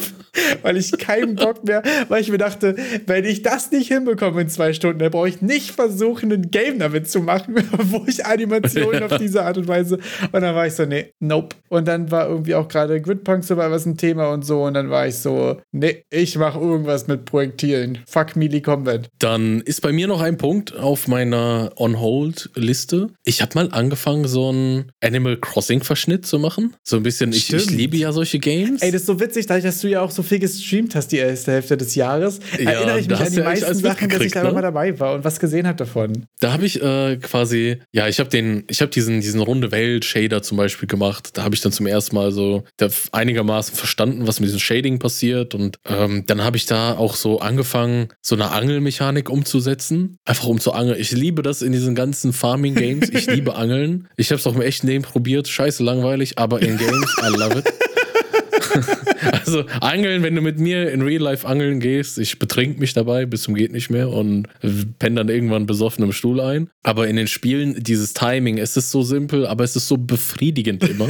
weil ich keinen Bock mehr, weil ich mir dachte, wenn ich das nicht hinbekomme in zwei Stunden, dann brauche ich nicht versuchen, ein Game damit zu machen, wo ich Animationen ja. auf diese Art und Weise. Und dann war ich so, nee, nope. Und dann war irgendwie auch gerade Gridpunk so was ein Thema und so. Und dann war ich so, nee, ich mache irgendwas mit Projektilen. Fuck Melee Combat. Dann ist bei mir noch ein Punkt auf meiner On-Hold-Liste. Ich habe mal angefangen, so einen Animal Crossing-Verschnitt zu machen. So ein bisschen, ich, ich, liebe ja solche Games. Ey, das ist so witzig, dadurch, dass du ja auch so viel gestreamt hast die erste Hälfte des Jahres. Ja, erinnere ich mich an die ja meisten Sachen, dass ich da ne? mal dabei war und was gesehen habe davon. Da habe ich äh, quasi, ja, ich habe den, ich habe diesen, diesen runde Welt-Shader zum Beispiel gemacht. Da habe ich dann zum ersten Mal so einigermaßen verstanden, was mit diesem Shading passiert. Und ähm, dann habe ich da auch so angefangen, so eine Angelmechanik umzusetzen. Einfach um zu angeln. Ich liebe das in diesen ganzen Farming-Games. Ich liebe Angeln. Ich habe es auch im echten Leben probiert. Scheiße langweilig, aber in Games, I love it. also angeln, wenn du mit mir in Real Life angeln gehst, ich betrink mich dabei bis zum geht nicht mehr und penne dann irgendwann besoffen im Stuhl ein. Aber in den Spielen, dieses Timing, es ist so simpel, aber es ist so befriedigend immer.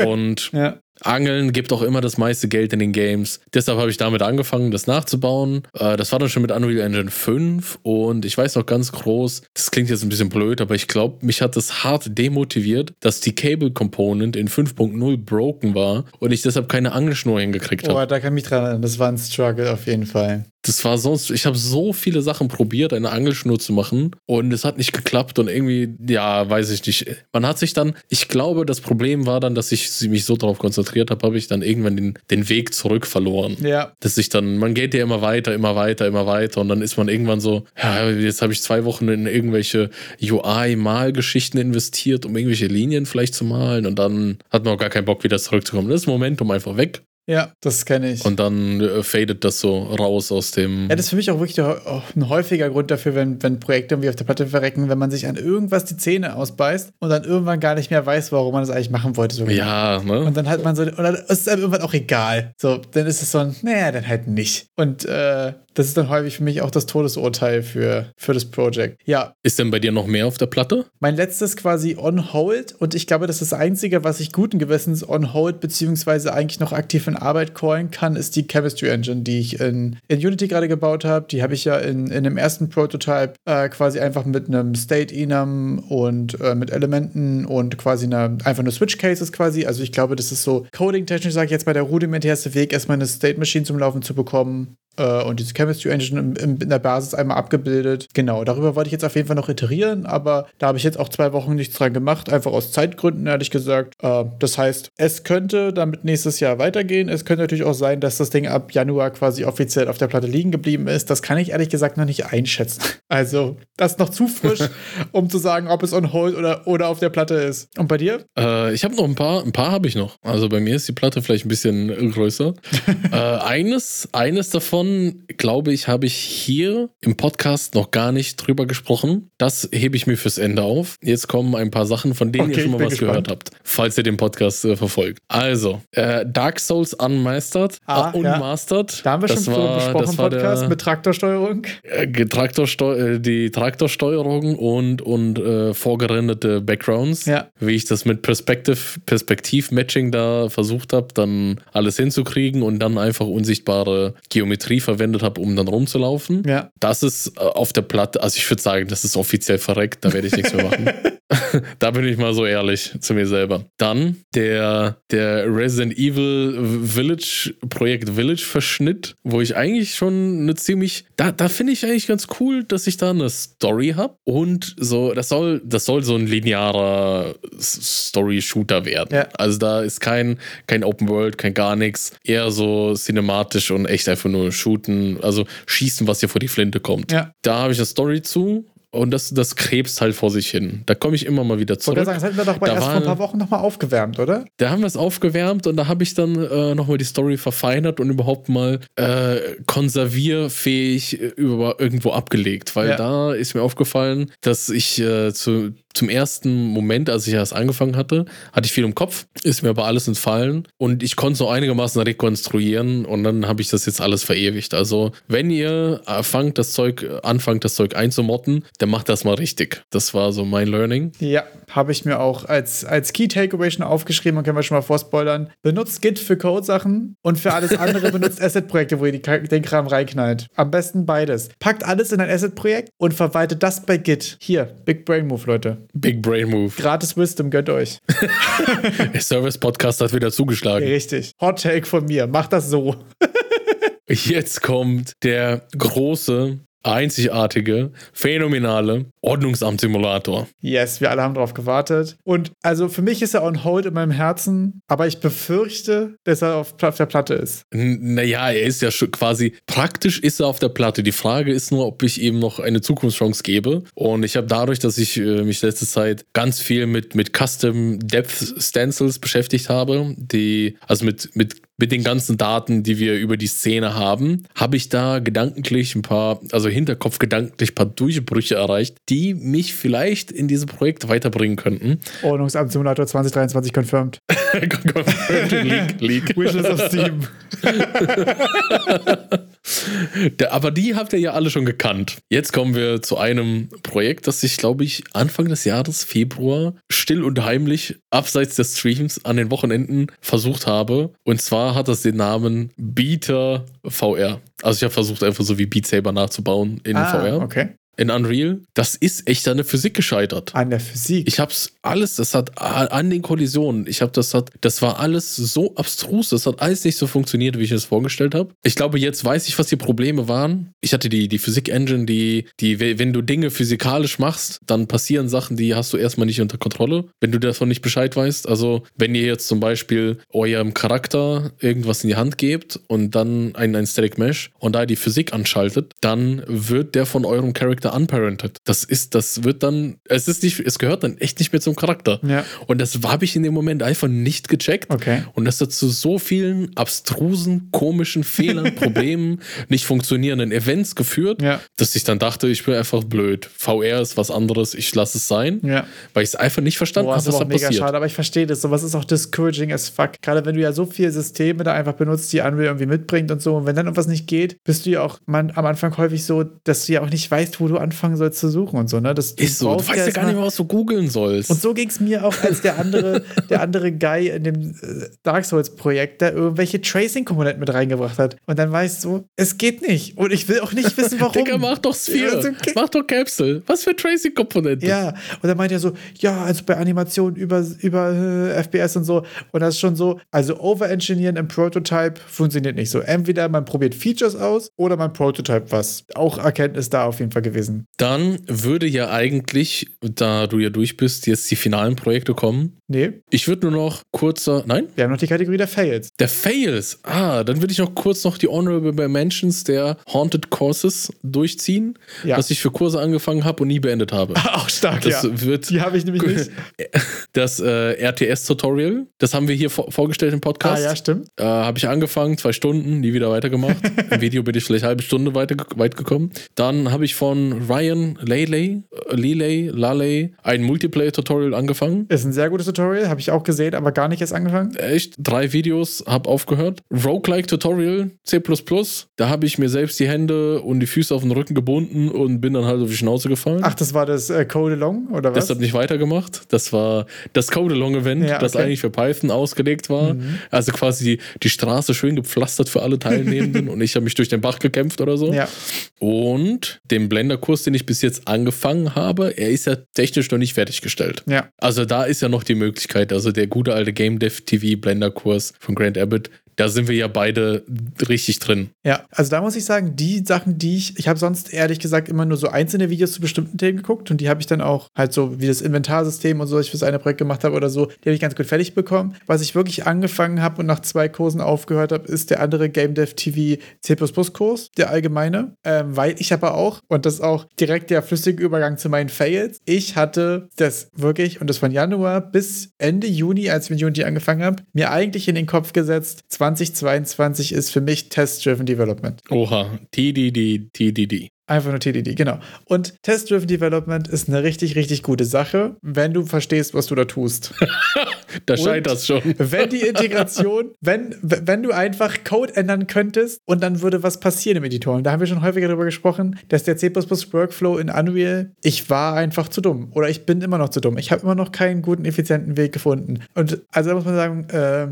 und ja. Angeln gibt auch immer das meiste Geld in den Games. Deshalb habe ich damit angefangen, das nachzubauen. Äh, das war dann schon mit Unreal Engine 5 und ich weiß noch ganz groß, das klingt jetzt ein bisschen blöd, aber ich glaube, mich hat das hart demotiviert, dass die Cable Component in 5.0 broken war und ich deshalb keine Angelschnur hingekriegt habe. Oh, da kann ich mich dran erinnern. Das war ein Struggle auf jeden Fall. Das war sonst, ich habe so viele Sachen probiert, eine Angelschnur zu machen und es hat nicht geklappt und irgendwie, ja, weiß ich nicht. Man hat sich dann, ich glaube, das Problem war dann, dass ich mich so darauf konzentriert habe, habe ich dann irgendwann den, den Weg zurück verloren. Ja. Dass ich dann, man geht ja immer weiter, immer weiter, immer weiter und dann ist man irgendwann so, ja, jetzt habe ich zwei Wochen in irgendwelche UI-Malgeschichten investiert, um irgendwelche Linien vielleicht zu malen und dann hat man auch gar keinen Bock, wieder zurückzukommen. Das ist Momentum einfach weg. Ja, das kenne ich. Und dann äh, fadet das so raus aus dem. Ja, das ist für mich auch wirklich auch ein häufiger Grund dafür, wenn, wenn Projekte irgendwie auf der Platte verrecken, wenn man sich an irgendwas die Zähne ausbeißt und dann irgendwann gar nicht mehr weiß, warum man das eigentlich machen wollte. So ja, ne? Und dann hat man so, und dann ist es einem irgendwann auch egal. So, dann ist es so ein, naja, dann halt nicht. Und äh, das ist dann häufig für mich auch das Todesurteil für, für das Projekt. Ja. Ist denn bei dir noch mehr auf der Platte? Mein letztes quasi on hold und ich glaube, das ist das Einzige, was ich guten Gewissens on hold beziehungsweise eigentlich noch aktiv in Arbeit callen kann, ist die Chemistry Engine, die ich in, in Unity gerade gebaut habe. Die habe ich ja in, in dem ersten Prototype äh, quasi einfach mit einem State Enum und äh, mit Elementen und quasi eine, einfach nur Switch Cases quasi. Also ich glaube, das ist so coding-technisch, sage ich jetzt mal, der rudimentärste Weg, erstmal eine State Machine zum Laufen zu bekommen äh, und diese Chemistry Engine in, in, der Basis einmal abgebildet. Genau, darüber wollte ich jetzt auf jeden Fall noch iterieren, aber da habe ich jetzt auch zwei Wochen nichts dran gemacht, einfach aus Zeitgründen, ehrlich gesagt. Äh, das heißt, es könnte damit nächstes Jahr weitergehen. Es könnte natürlich auch sein, dass das Ding ab Januar quasi offiziell auf der Platte liegen geblieben ist. Das kann ich ehrlich gesagt noch nicht einschätzen. Also, das ist noch zu frisch, um zu sagen, ob es on hold oder, oder auf der Platte ist. Und bei dir? Äh, ich habe noch ein paar, ein paar habe ich noch. Also bei mir ist die Platte vielleicht ein bisschen größer. äh, eines, eines davon, glaube ich, habe ich hier im Podcast noch gar nicht drüber gesprochen. Das hebe ich mir fürs Ende auf. Jetzt kommen ein paar Sachen, von denen okay, ihr schon mal was gespannt. gehört habt, falls ihr den Podcast äh, verfolgt. Also, äh, Dark Souls Unmastered, ah, äh, Unmastered. Ja. Da haben wir das schon war, besprochen das war Podcast der, mit Traktorsteuerung. Äh, Traktorsteu äh, die Traktorsteuerung und, und äh, vorgerenderte Backgrounds. Ja. Wie ich das mit Perspektiv, Perspektiv-Matching da versucht habe, dann alles hinzukriegen und dann einfach unsichtbare Geometrie verwendet habe, um dann rumzulaufen. Ja. Das ist äh, auf der Platte, also ich würde sagen, das ist offiziell verreckt, da werde ich nichts mehr machen. da bin ich mal so ehrlich zu mir selber. Dann der, der Resident Evil Village, Projekt Village Verschnitt, wo ich eigentlich schon eine ziemlich, da, da finde ich eigentlich ganz cool, dass ich da eine Story habe und so, das soll, das soll so ein linearer Story-Shooter werden. Ja. Also da ist kein, kein Open World, kein gar nichts, eher so cinematisch und echt einfach nur shooten, also schießen, was dir vor die Flinte kommt. Ja. Da habe ich eine Story zu und das, das krebst halt vor sich hin. Da komme ich immer mal wieder zurück. Sagen, das hätten wir doch bei da erst war, vor ein paar Wochen nochmal aufgewärmt, oder? Da haben wir es aufgewärmt und da habe ich dann äh, nochmal die Story verfeinert und überhaupt mal äh, konservierfähig äh, über, irgendwo abgelegt. Weil ja. da ist mir aufgefallen, dass ich äh, zu zum ersten Moment, als ich erst angefangen hatte, hatte ich viel im Kopf, ist mir aber alles entfallen und ich konnte es so einigermaßen rekonstruieren und dann habe ich das jetzt alles verewigt. Also, wenn ihr fangt das Zeug, anfangt das Zeug einzumotten, dann macht das mal richtig. Das war so mein Learning. Ja, habe ich mir auch als, als Key Takeaway schon aufgeschrieben und können wir schon mal vorspoilern. Benutzt Git für Code-Sachen und für alles andere benutzt Asset-Projekte, wo ihr die, den Kram reinknallt. Am besten beides. Packt alles in ein Asset-Projekt und verwaltet das bei Git. Hier, Big Brain Move, Leute. Big Brain Move. Gratis Wisdom, gönnt euch. Der Service-Podcast hat wieder zugeschlagen. Richtig. Hot Take von mir. Macht das so. Jetzt kommt der große einzigartige, phänomenale Ordnungsamt-Simulator. Yes, wir alle haben darauf gewartet. Und also für mich ist er on hold in meinem Herzen, aber ich befürchte, dass er auf, auf der Platte ist. naja, er ist ja schon quasi, praktisch ist er auf der Platte. Die Frage ist nur, ob ich ihm noch eine Zukunftschance gebe. Und ich habe dadurch, dass ich äh, mich letzte Zeit ganz viel mit, mit Custom Depth Stencils beschäftigt habe, die, also mit, mit mit den ganzen Daten, die wir über die Szene haben, habe ich da gedanklich ein paar, also Hinterkopf gedanklich ein paar Durchbrüche erreicht, die mich vielleicht in dieses Projekt weiterbringen könnten. Ordnungsamt Simulator 2023 confirmed. confirmed. Leak, leak. Wishes of Steam. aber die habt ihr ja alle schon gekannt. Jetzt kommen wir zu einem Projekt, das ich, glaube ich, Anfang des Jahres, Februar, still und heimlich, abseits des Streams, an den Wochenenden versucht habe. Und zwar hat das den Namen Beater VR. Also ich habe versucht, einfach so wie Beat Saber nachzubauen in ah, VR. Okay in Unreal, das ist echt an der Physik gescheitert. An der Physik? Ich hab's alles, das hat an den Kollisionen, ich hab das hat, das war alles so abstrus, das hat alles nicht so funktioniert, wie ich es vorgestellt habe. Ich glaube, jetzt weiß ich, was die Probleme waren. Ich hatte die, die Physik-Engine, die, die, wenn du Dinge physikalisch machst, dann passieren Sachen, die hast du erstmal nicht unter Kontrolle, wenn du davon nicht Bescheid weißt. Also, wenn ihr jetzt zum Beispiel eurem Charakter irgendwas in die Hand gebt und dann ein, ein Static Mesh und da die Physik anschaltet, dann wird der von eurem Charakter unparented. Das ist, das wird dann, es ist nicht, es gehört dann echt nicht mehr zum Charakter. Ja. Und das habe ich in dem Moment einfach nicht gecheckt. Okay. Und das hat zu so vielen abstrusen, komischen Fehlern, Problemen, nicht funktionierenden Events geführt, ja. dass ich dann dachte, ich bin einfach blöd. VR ist was anderes, ich lasse es sein. Ja. Weil ich es einfach nicht verstanden habe, was da mega passiert. schade, aber ich verstehe das. Sowas ist auch discouraging as fuck. Gerade wenn du ja so viele Systeme da einfach benutzt, die Unreal irgendwie mitbringt und so. Und wenn dann irgendwas nicht geht, bist du ja auch man, am Anfang häufig so, dass du ja auch nicht weißt, wo du anfangen sollst zu suchen und so, ne? Das ist so, du weißt ja gar nicht mehr, was du googeln sollst. Und so ging es mir auch als der andere, der andere Guy in dem äh, Dark Souls-Projekt, der irgendwelche Tracing-Komponenten mit reingebracht hat. Und dann weißt du, es geht nicht. Und ich will auch nicht wissen, warum. Digga, mach doch Sphere. Also, okay. Mach doch Capsule. Was für Tracing-Komponenten? Ja. Und dann meint er so, ja, also bei Animationen über, über äh, FPS und so. Und das ist schon so, also Overengineeren im Prototype funktioniert nicht so. Entweder man probiert Features aus oder man Prototype was. Auch Erkenntnis da auf jeden Fall gewesen. Da dann würde ja eigentlich, da du ja durch bist, jetzt die finalen Projekte kommen. Nee. Ich würde nur noch kurzer. Nein? Wir haben noch die Kategorie der Fails. Der Fails. Ah, dann würde ich noch kurz noch die Honorable Mentions der Haunted Courses durchziehen, ja. was ich für Kurse angefangen habe und nie beendet habe. Auch stark, das ja. Wird die habe ich nämlich nicht. Das äh, RTS-Tutorial, das haben wir hier vor vorgestellt im Podcast. Ah, ja, stimmt. Äh, habe ich angefangen, zwei Stunden, nie wieder weitergemacht. Im Video bin ich vielleicht eine halbe Stunde weiter, weit gekommen. Dann habe ich von Ryan Lele, Lele, Lale ein Multiplayer-Tutorial angefangen. Ist ein sehr gutes Tutorial, habe ich auch gesehen, aber gar nicht erst angefangen. Echt? Drei Videos, habe aufgehört. Roguelike-Tutorial, C++, da habe ich mir selbst die Hände und die Füße auf den Rücken gebunden und bin dann halt auf die Schnauze gefallen. Ach, das war das äh, Code Along oder was? Das hat nicht weitergemacht. Das war das Code Along Event, ja, okay. das eigentlich für Python ausgelegt war. Mhm. Also quasi die, die Straße schön gepflastert für alle Teilnehmenden und ich habe mich durch den Bach gekämpft oder so. Ja. Und den Blender-Kurs, den ich bis jetzt angefangen habe, er ist ja technisch noch nicht fertiggestellt. Ja. Also da ist ja noch die Möglichkeit, also der gute alte Game Dev TV Blender Kurs von Grant Abbott, da sind wir ja beide richtig drin. Ja, also da muss ich sagen, die Sachen, die ich, ich habe sonst ehrlich gesagt immer nur so einzelne Videos zu bestimmten Themen geguckt und die habe ich dann auch halt so wie das Inventarsystem und so, was ich für das eine Projekt gemacht habe oder so, die habe ich ganz gut fertig bekommen. Was ich wirklich angefangen habe und nach zwei Kursen aufgehört habe, ist der andere Game Dev TV C++ Kurs, der allgemeine, ähm, weil ich aber auch, und das ist auch direkt der flüssige Übergang zu meinen Fails, ich hatte das wirklich, und das von Januar bis Ende Juni, als ich mit Unity angefangen habe, mir eigentlich in den Kopf gesetzt, 20 2022 ist für mich Test-Driven Development. Oha, TDD, TDD. Einfach nur TDD, genau. Und Test-Driven Development ist eine richtig, richtig gute Sache, wenn du verstehst, was du da tust. da scheitert das schon. wenn die Integration, wenn, wenn du einfach Code ändern könntest und dann würde was passieren im Editor. Und da haben wir schon häufiger darüber gesprochen, dass der C++-Workflow in Unreal, ich war einfach zu dumm. Oder ich bin immer noch zu dumm. Ich habe immer noch keinen guten, effizienten Weg gefunden. Und also da muss man sagen, äh,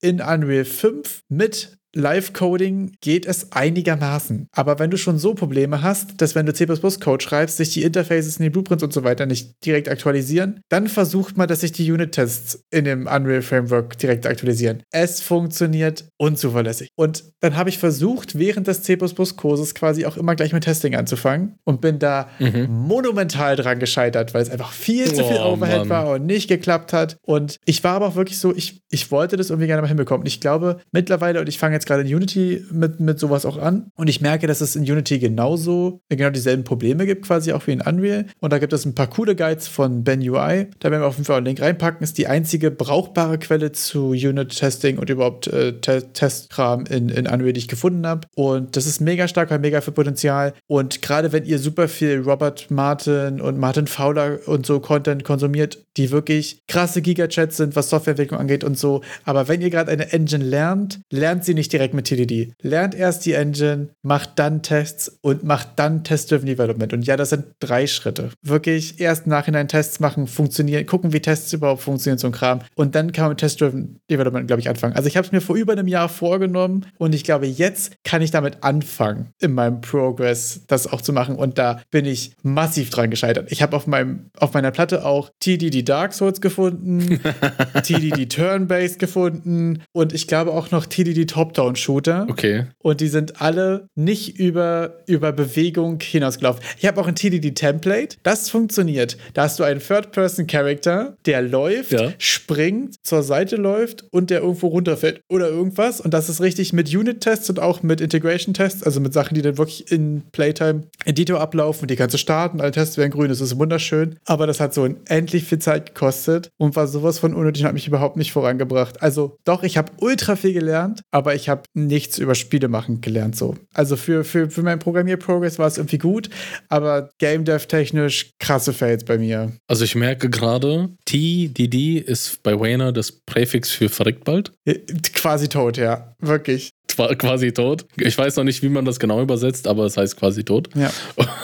in Unreal 5 mit Live-Coding geht es einigermaßen. Aber wenn du schon so Probleme hast, dass wenn du C++-Code schreibst, sich die Interfaces in die Blueprints und so weiter nicht direkt aktualisieren, dann versucht mal, dass sich die Unit-Tests in dem Unreal Framework direkt aktualisieren. Es funktioniert unzuverlässig. Und dann habe ich versucht, während des C++-Kurses quasi auch immer gleich mit Testing anzufangen und bin da mhm. monumental dran gescheitert, weil es einfach viel zu viel oh, Overhead Mann. war und nicht geklappt hat. Und ich war aber auch wirklich so, ich, ich wollte das irgendwie gerne mal hinbekommen. Ich glaube mittlerweile, und ich fange jetzt gerade in Unity mit, mit sowas auch an. Und ich merke, dass es in Unity genauso, genau dieselben Probleme gibt, quasi auch wie in Unreal. Und da gibt es ein paar coole Guides von Ben UI. Da werden wir auf jeden Fall einen Link reinpacken. Ist die einzige brauchbare Quelle zu Unit-Testing und überhaupt äh, Te Testkram in, in Unreal, die ich gefunden habe. Und das ist mega stark, hat mega viel Potenzial. Und gerade wenn ihr super viel Robert Martin und Martin Fowler und so Content konsumiert, die wirklich krasse Gigachats sind, was Softwareentwicklung angeht und so. Aber wenn ihr gerade eine Engine lernt, lernt sie nicht direkt mit TDD. Lernt erst die Engine, macht dann Tests und macht dann Test-Driven Development. Und ja, das sind drei Schritte. Wirklich erst im Nachhinein Tests machen, funktionieren, gucken, wie Tests überhaupt funktionieren, so ein Kram. Und dann kann man mit Test-Driven Development, glaube ich, anfangen. Also ich habe es mir vor über einem Jahr vorgenommen und ich glaube, jetzt kann ich damit anfangen, in meinem Progress das auch zu machen. Und da bin ich massiv dran gescheitert. Ich habe auf, auf meiner Platte auch TDD Dark Souls gefunden, TDD Turn-Based gefunden und ich glaube auch noch TDD Top-Down-Shooter. Okay. Und die sind alle nicht über, über Bewegung hinausgelaufen. Ich habe auch ein TDD-Template. Das funktioniert. Da hast du einen Third-Person-Character, der läuft, ja. springt, zur Seite läuft und der irgendwo runterfällt oder irgendwas. Und das ist richtig mit Unit-Tests und auch mit Integration-Tests, also mit Sachen, die dann wirklich in Playtime Editor ablaufen. Die kannst du starten, alle Tests werden grün. Das ist wunderschön. Aber das hat so unendlich viel Zeit Zeit gekostet und war sowas von unnötig und hat mich überhaupt nicht vorangebracht. Also doch, ich habe ultra viel gelernt, aber ich habe nichts über Spiele machen gelernt so. Also für, für, für meinen Programmierprogress war es irgendwie gut, aber Game Dev technisch krasse Fails bei mir. Also ich merke gerade, TDD ist bei Wayner das Präfix für verreckt bald. Quasi tot, ja. Wirklich quasi tot. Ich weiß noch nicht, wie man das genau übersetzt, aber es heißt quasi tot. Ja.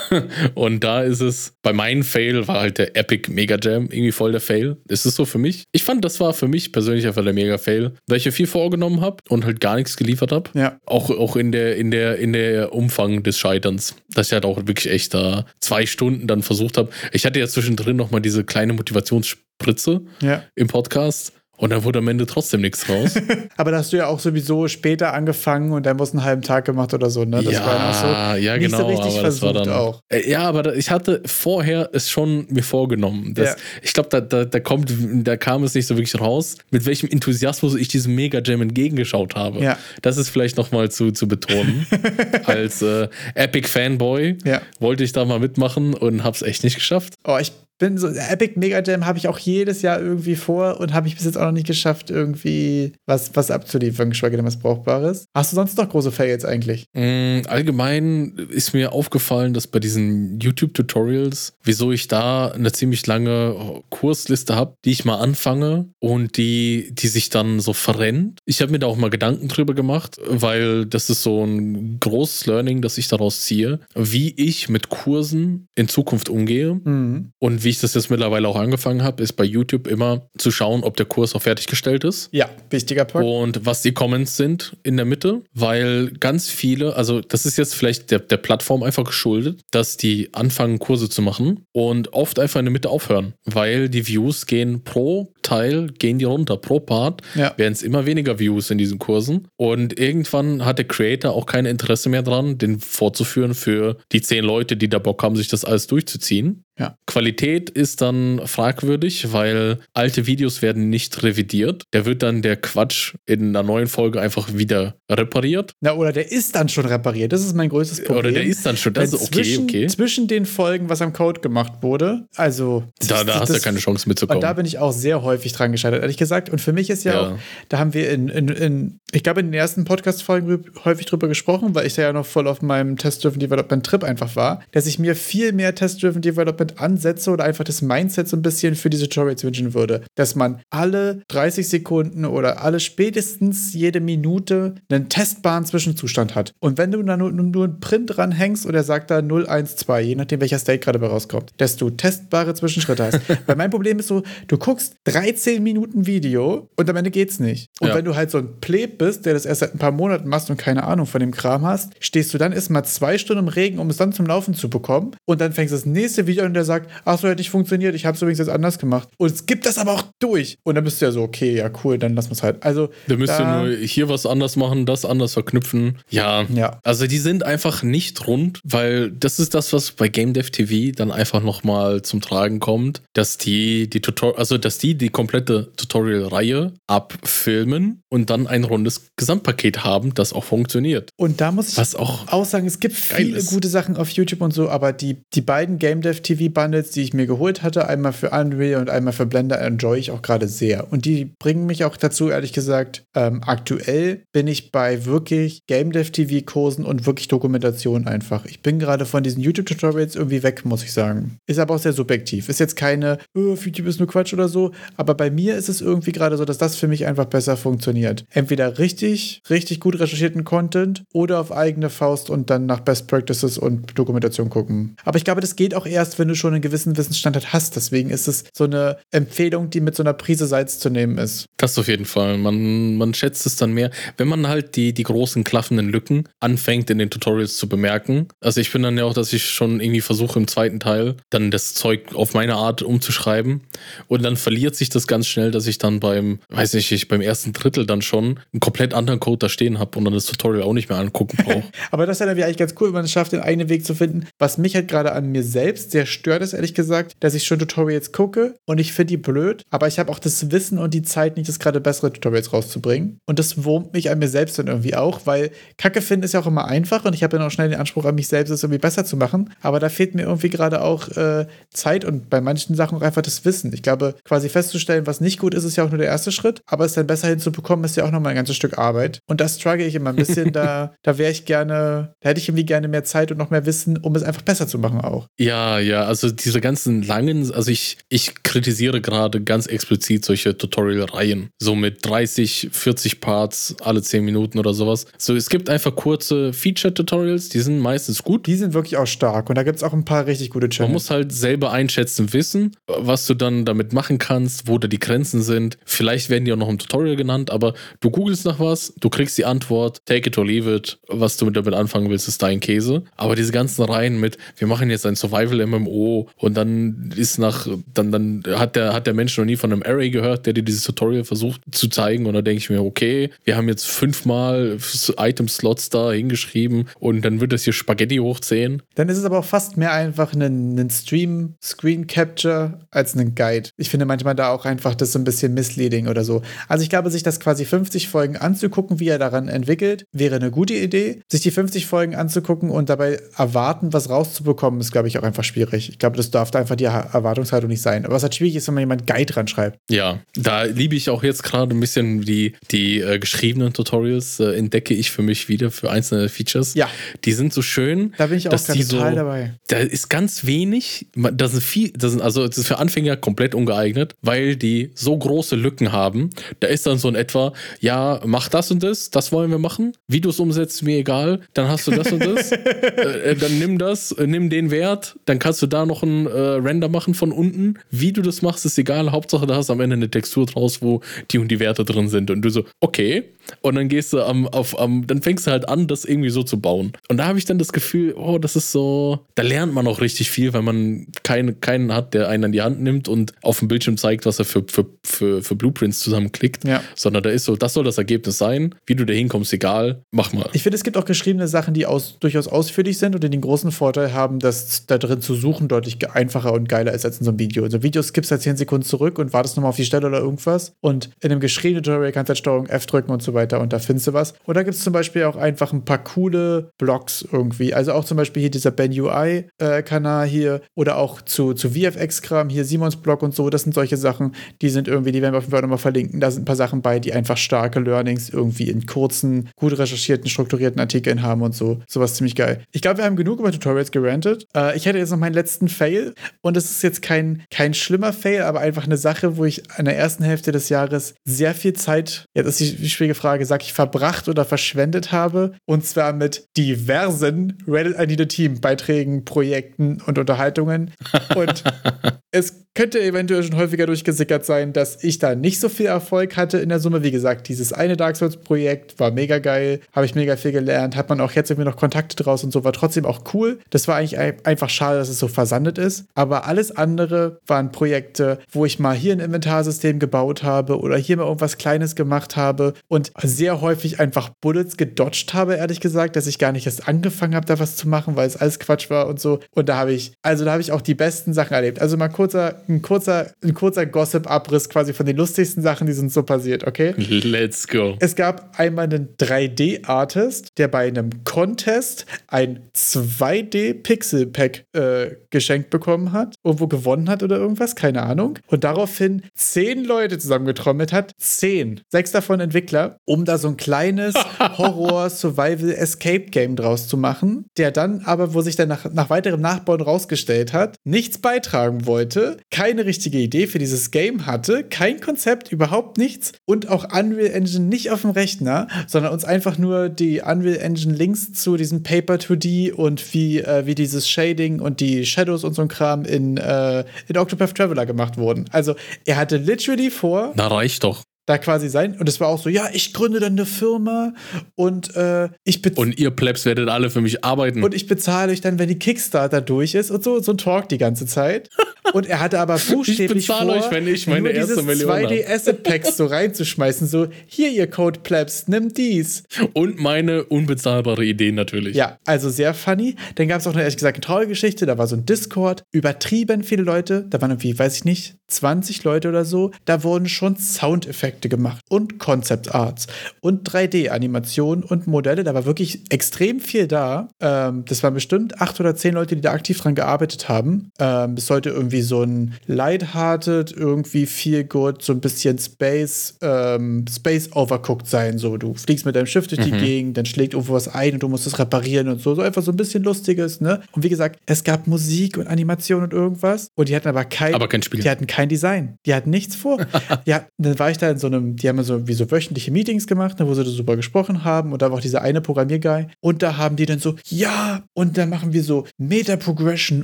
Und da ist es, bei meinem Fail war halt der Epic Mega Jam irgendwie voll der Fail. Ist es so für mich? Ich fand, das war für mich persönlich einfach der Mega Fail, weil ich ja viel vorgenommen habe und halt gar nichts geliefert habe. Ja. Auch, auch in der, in der, in der Umfang des Scheiterns. Dass ich halt auch wirklich echt da zwei Stunden dann versucht habe. Ich hatte ja zwischendrin nochmal diese kleine Motivationsspritze ja. im Podcast. Und dann wurde am Ende trotzdem nichts raus. aber da hast du ja auch sowieso später angefangen und dann musst du einen halben Tag gemacht oder so, ne? Das ja, war so ja, nicht genau. So richtig aber versucht das war dann, auch. Äh, ja, aber ich hatte vorher es schon mir vorgenommen. Dass, ja. Ich glaube, da, da, da, kommt, da kam es nicht so wirklich raus, mit welchem Enthusiasmus ich diesem Mega Jam entgegengeschaut habe. Ja. Das ist vielleicht nochmal zu, zu betonen. Als äh, Epic Fanboy ja. wollte ich da mal mitmachen und hab's echt nicht geschafft. Oh, ich bin so, Epic Mega Jam habe ich auch jedes Jahr irgendwie vor und habe ich bis jetzt auch noch nicht geschafft, irgendwie was, was abzuliefern, geschweige denn was Brauchbares. Hast du sonst noch große Fails eigentlich? Mm, allgemein ist mir aufgefallen, dass bei diesen YouTube-Tutorials, wieso ich da eine ziemlich lange Kursliste habe, die ich mal anfange und die, die sich dann so verrennt. Ich habe mir da auch mal Gedanken drüber gemacht, weil das ist so ein großes Learning, das ich daraus ziehe, wie ich mit Kursen in Zukunft umgehe mhm. und wie ich das jetzt mittlerweile auch angefangen habe, ist bei YouTube immer zu schauen, ob der Kurs auch fertiggestellt ist. Ja, wichtiger Punkt. Und was die Comments sind in der Mitte, weil ganz viele, also das ist jetzt vielleicht der, der Plattform einfach geschuldet, dass die anfangen, Kurse zu machen und oft einfach in der Mitte aufhören, weil die Views gehen pro Teil, gehen die runter. Pro Part ja. werden es immer weniger Views in diesen Kursen. Und irgendwann hat der Creator auch kein Interesse mehr dran, den vorzuführen für die zehn Leute, die da Bock haben, sich das alles durchzuziehen. Ja. Qualität ist dann fragwürdig, weil alte Videos werden nicht revidiert. Der wird dann der Quatsch in einer neuen Folge einfach wieder repariert. Na, oder der ist dann schon repariert. Das ist mein größtes Problem. Oder der ist dann schon, das ist okay, zwischen, okay. Zwischen den Folgen, was am Code gemacht wurde, also. Da, da hast du ja keine Chance mitzukommen. Und da bin ich auch sehr häufig dran gescheitert, ehrlich gesagt. Und für mich ist ja, Ja. auch, da haben wir in, in, in ich glaube, in den ersten Podcast-Folgen häufig drüber gesprochen, weil ich da ja noch voll auf meinem Test-Driven Development-Trip einfach war, dass ich mir viel mehr Test-Driven Development ansetze oder einfach das Mindset so ein bisschen für diese Tutorials wünschen würde. Dass man alle 30 Sekunden oder alle spätestens jede Minute einen testbaren Zwischenzustand hat. Und wenn du da nur, nur einen Print dranhängst oder sagt da 012, je nachdem welcher State gerade bei rauskommt, dass du testbare Zwischenschritte hast. Weil mein Problem ist so, du guckst 13 Minuten Video und am Ende geht's nicht. Und Ja. wenn du halt so ein Pleb bist, der das erst seit ein paar Monaten machst und keine Ahnung von dem Kram hast, stehst du dann erstmal zwei Stunden im Regen, um es dann zum Laufen zu bekommen. Und dann fängst du das nächste Video an und der sagt, ach so, hätte nicht funktioniert, ich habe es übrigens jetzt anders gemacht. Und es gibt das aber auch durch. Und dann bist du ja so, okay, ja cool, dann lass es halt. Also Da müsst ihr nur hier was anders machen, das anders verknüpfen. Ja. Ja. Also die sind einfach nicht rund, weil das ist das, was bei Game Dev TV dann einfach nochmal zum Tragen kommt, dass die die Tutor also dass die die komplette Tutorial-Reihe abfilmen und dann ein rundes Gesamtpaket haben, das auch funktioniert. Und da muss ich Was auch auch sagen, es gibt viele ist. gute Sachen auf YouTube und so, aber die, die beiden Game Dev TV Bundles, die ich mir geholt hatte, einmal für Unreal und einmal für Blender, enjoy ich auch gerade sehr. Und die bringen mich auch dazu, ehrlich gesagt, ähm, aktuell bin ich bei wirklich Game Dev TV Kursen und wirklich Dokumentation einfach. Ich bin gerade von diesen YouTube Tutorials irgendwie weg, muss ich sagen. Ist aber auch sehr subjektiv. Ist jetzt keine, oh, YouTube ist nur Quatsch oder so, aber bei mir ist es irgendwie gerade so, dass das für mich einfach besser funktioniert. Entweder richtig, richtig gut recherchierten Content oder auf eigene Faust und dann nach Best Practices und Dokumentation gucken. Aber ich glaube, das geht auch erst, wenn du schon einen gewissen Wissensstandard hast. Deswegen ist es so eine Empfehlung, die mit so einer Prise Salz zu nehmen ist. Das auf jeden Fall. Man, man schätzt es dann mehr, wenn man halt die, die großen klaffenden Lücken anfängt in den Tutorials zu bemerken. Also ich bin dann ja auch, dass ich schon irgendwie versuche im zweiten Teil dann das Zeug auf meine Art umzuschreiben und dann verliert sich das ganz schnell, dass ich dann beim, weiß nicht, ich beim ersten Drittel dann schon einen komplett anderen Code da stehen habe und dann das Tutorial auch nicht mehr angucken brauche. Aber das ist ja eigentlich ganz cool, wenn man es schafft, den eigenen Weg zu finden. Was mich halt gerade an mir selbst sehr stört, ist ehrlich gesagt, dass ich schon Tutorials gucke und ich finde die blöd, aber ich habe auch das Wissen und die Zeit nicht, das gerade bessere Tutorials rauszubringen. Und das wurmt mich an mir selbst dann irgendwie auch, weil Kacke finden ist ja auch immer einfach und ich habe dann auch schnell den Anspruch an mich selbst, es irgendwie besser zu machen. Aber da fehlt mir irgendwie gerade auch äh, Zeit und bei manchen Sachen auch einfach das Wissen. Ich glaube, quasi festzustellen, was nicht gut ist, ist ja auch nur der erste Schritt, aber es dann besser hinzubekommen, ist ja auch nochmal ein ganzes Stück Arbeit. Und das struggle ich immer ein bisschen. da da wäre ich gerne, da hätte ich irgendwie gerne mehr Zeit und noch mehr Wissen, um es einfach besser zu machen auch. Ja, ja, also diese ganzen langen, also ich, ich kritisiere gerade ganz explizit solche Tutorial-Reihen. So mit 30, 40 Parts alle 10 Minuten oder sowas. So, es gibt einfach kurze Feature-Tutorials, die sind meistens gut. Die sind wirklich auch stark und da gibt es auch ein paar richtig gute Man Channels. muss halt selber einschätzen, wissen, was du dann damit machen kannst, wo da die Grenzen sind. Vielleicht werden die auch noch im Tutorial genannt, aber du googelst nach was, du kriegst die Antwort, take it or leave it. Was du damit anfangen willst, ist dein Käse. Aber diese ganzen Reihen mit, wir machen jetzt ein Survival-MMO und dann ist nach, dann, dann hat der, hat der Mensch noch nie von einem Array gehört, der dir dieses Tutorial versucht zu zeigen. Und da denke ich mir, okay, wir haben jetzt fünfmal Item-Slots da hingeschrieben und dann wird das hier Spaghetti hochzählen. Dann ist es aber auch fast mehr einfach ein, ein Stream, Screen Capture als ein Guide. Ich finde manchmal da auch einfach das so ein bisschen misleading oder so. Also ich glaube, sich das quasi 50 Folgen anzugucken, wie er daran entwickelt, wäre eine gute Idee. Sich die 50 Folgen anzugucken und dabei erwarten, was rauszubekommen, ist, glaube ich, auch einfach schwierig. Ich glaube, das darf da einfach die Er- Erwartungshaltung nicht sein. Aber was halt schwierig ist, wenn man jemand Guide dran schreibt. Ja, da liebe ich auch jetzt gerade ein bisschen die, die äh, geschriebenen Tutorials, äh, entdecke ich für mich wieder für einzelne Features. Ja. Die sind so schön. Da bin ich auch total so, dabei. Da ist ganz wenig, das sind viel, das sind also das ist für Anfänger komplett ungeeignet, weil die so große Lücken haben. Da ist dann so in etwa, ja, mach das und das, das wollen wir machen. Wie du es umsetzt, mir egal. Dann hast du das und das. äh, äh, dann nimm das, äh, nimm den Wert, dann kannst du da noch ein äh, Render machen von unten. Wie du das machst, ist egal. Hauptsache, da hast du am Ende eine Textur draus, wo die und die Werte drin sind. Und du so, okay. Und dann gehst du am, auf, am, dann fängst du halt an, das irgendwie so zu bauen. Und da habe ich dann das Gefühl, oh, das ist so, da lernt man auch richtig viel, weil man keinen, keinen hat, der einen an die Hand nimmt und auf dem Bildschirm zeigt, was er für, für, für, für Blueprints zusammenklickt. Ja. Sondern da ist so, das soll das Ergebnis sein. Wie du da hinkommst, egal, mach mal. Ich finde, es gibt auch geschriebene Sachen, die aus, durchaus ausführlich sind und die den großen Vorteil haben, dass da drin zu suchen Suchen deutlich einfacher und geiler ist als in so einem Video. In so einem Video skippst du halt 10 Sekunden zurück und wartest nochmal auf die Stelle oder irgendwas. Und in einem geschriebenen Tutorial kannst du halt Steuerung F drücken und so weiter und da findest du was. Und da gibt es zum Beispiel auch einfach ein paar coole Blogs irgendwie. Also auch zum Beispiel hier dieser Ben UI-Kanal äh, hier oder auch zu, zu VFX-Kram, hier Simons Blog und so. Das sind solche Sachen, die sind irgendwie, die werden wir auf jeden Fall nochmal verlinken. Da sind ein paar Sachen bei, die einfach starke Learnings irgendwie in kurzen, gut recherchierten, strukturierten Artikeln haben und so. Sowas ziemlich geil. Ich glaube, wir haben genug über Tutorials gerantet. Äh, ich hätte jetzt noch meinen letzten Fail und es ist jetzt kein, kein schlimmer Fail, aber einfach eine Sache, wo ich in der ersten Hälfte des Jahres sehr viel Zeit, jetzt ist die schwierige Frage, sag ich verbracht oder verschwendet habe. Und zwar mit diversen Reddit I Need a Team Beiträgen, Projekten und Unterhaltungen. Und es könnte eventuell schon häufiger durchgesickert sein, dass ich da nicht so viel Erfolg hatte in der Summe. Wie gesagt, dieses eine Dark Souls-Projekt war mega geil, habe ich mega viel gelernt, hat man auch jetzt irgendwie noch Kontakte draus und so, war trotzdem auch cool. Das war eigentlich einfach schade, dass es so versandet ist. Aber alles andere waren Projekte, wo ich mal hier ein Inventarsystem gebaut habe oder hier mal irgendwas Kleines gemacht habe und sehr häufig einfach Bullets gedodged habe, ehrlich gesagt, dass ich gar nicht erst angefangen habe, da was zu machen, weil es alles Quatsch war und so. Und da habe ich, also da habe ich auch die besten Sachen erlebt. Also mal kurzer, ein kurzer, ein kurzer Gossip-Abriss quasi von den lustigsten Sachen, die sind so passiert, okay? Let's go. Es gab einmal einen 3D-Artist, der bei einem Contest ein 2D-Pixel-Pack äh, geschenkt bekommen hat, irgendwo gewonnen hat oder irgendwas, keine Ahnung. Und daraufhin zehn Leute zusammengetrommelt hat, zehn, sechs davon Entwickler, um da so ein kleines Horror-Survival-Escape-Game draus zu machen, der dann aber, wo sich dann nach, nach weiterem Nachbauen rausgestellt hat, nichts beitragen wollte, keine richtige Idee für dieses Game hatte, kein Konzept, überhaupt nichts und auch Unreal Engine nicht auf dem Rechner, sondern uns einfach nur die Unreal Engine Links zu diesem Paper 2D und wie, äh, wie dieses Shading und die Shadows und so ein Kram in, äh, in Octopath Traveler gemacht wurden. Also er hatte literally vor. Na, reicht doch da quasi sein. Und es war auch so, ja, ich gründe dann eine Firma und äh, ich Und ihr Plebs werdet alle für mich arbeiten. Und ich bezahle euch dann, wenn die Kickstarter durch ist und so, so ein Talk die ganze Zeit. Und er hatte aber buchstäblich ich bezahle vor, euch, wenn ich meine erste Million 2D Asset Packs so reinzuschmeißen, so hier ihr Code Plebs, nimm dies. Und meine unbezahlbare Idee natürlich. Ja, also sehr funny. Dann gab es auch noch ehrlich gesagt eine traurige Geschichte, da war so ein Discord, übertrieben viele Leute, da waren irgendwie, weiß ich nicht, 20 Leute oder so, da wurden schon Soundeffekte gemacht und Concept Arts und 3D-Animationen und Modelle. Da war wirklich extrem viel da. Ähm, das waren bestimmt acht oder zehn Leute, die da aktiv dran gearbeitet haben. Ähm, es sollte irgendwie so ein lighthearted, irgendwie viel good, so ein bisschen Space, ähm, Space overcooked sein. So, du fliegst mit deinem Schiff durch die mhm. Gegend, dann schlägt irgendwo was ein und du musst es reparieren und so. So einfach so ein bisschen lustiges, ne? Und wie gesagt, es gab Musik und Animation und irgendwas. Und die hatten aber kein, aber kein Spiel. Die hatten kein Design. Die hatten nichts vor. ja, dann war ich da in so einem, die haben so wie so wöchentliche Meetings gemacht, ne, wo sie da super gesprochen haben und da war auch dieser eine Programmierguy und da haben die dann so, ja, und dann machen wir so Meta-Progression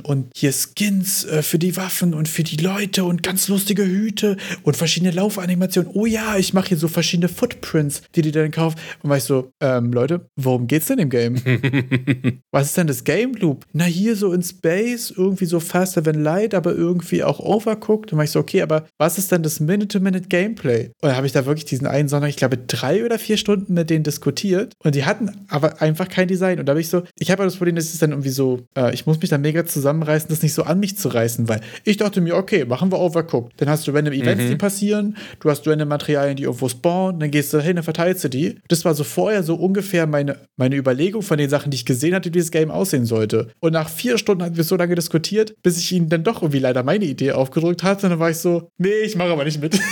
und hier Skins äh, für die Waffen und für die Leute und ganz lustige Hüte und verschiedene Laufanimationen. Oh ja, ich mache hier so verschiedene Footprints, die die dann kaufen. Und war ich so, ähm, Leute, worum geht's denn im Game? Was ist denn das Game Loop? Na, hier so in Space, irgendwie so faster than light, aber irgendwie auch overcooked. Und war ich so, okay, aber was ist denn das Minute-to-Minute-Gameplay? Und dann habe ich da wirklich diesen einen Sonntag, ich glaube, drei oder vier Stunden mit denen diskutiert und die hatten aber einfach kein Design. Und da habe ich so, ich habe das Problem, dass es dann irgendwie so, äh, ich muss mich da mega zusammenreißen, das nicht so an mich zu reißen, weil ich dachte mir, okay, machen wir Overcooked. Dann hast du random Events, mhm. die passieren, du hast random Materialien, die irgendwo spawnen, dann gehst du hin, dann verteilst du die. Das war so vorher so ungefähr meine, meine Überlegung von den Sachen, die ich gesehen hatte, wie dieses Game aussehen sollte. Und nach vier Stunden hatten wir so lange diskutiert, bis ich ihnen dann doch irgendwie leider meine Idee aufgedrückt hatte. Und dann war ich so, nee, ich mache aber nicht mit.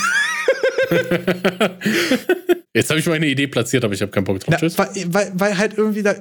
Jetzt habe ich meine Idee platziert, aber ich habe keinen Bock drauf. Na, weil, weil, weil, halt irgendwie da,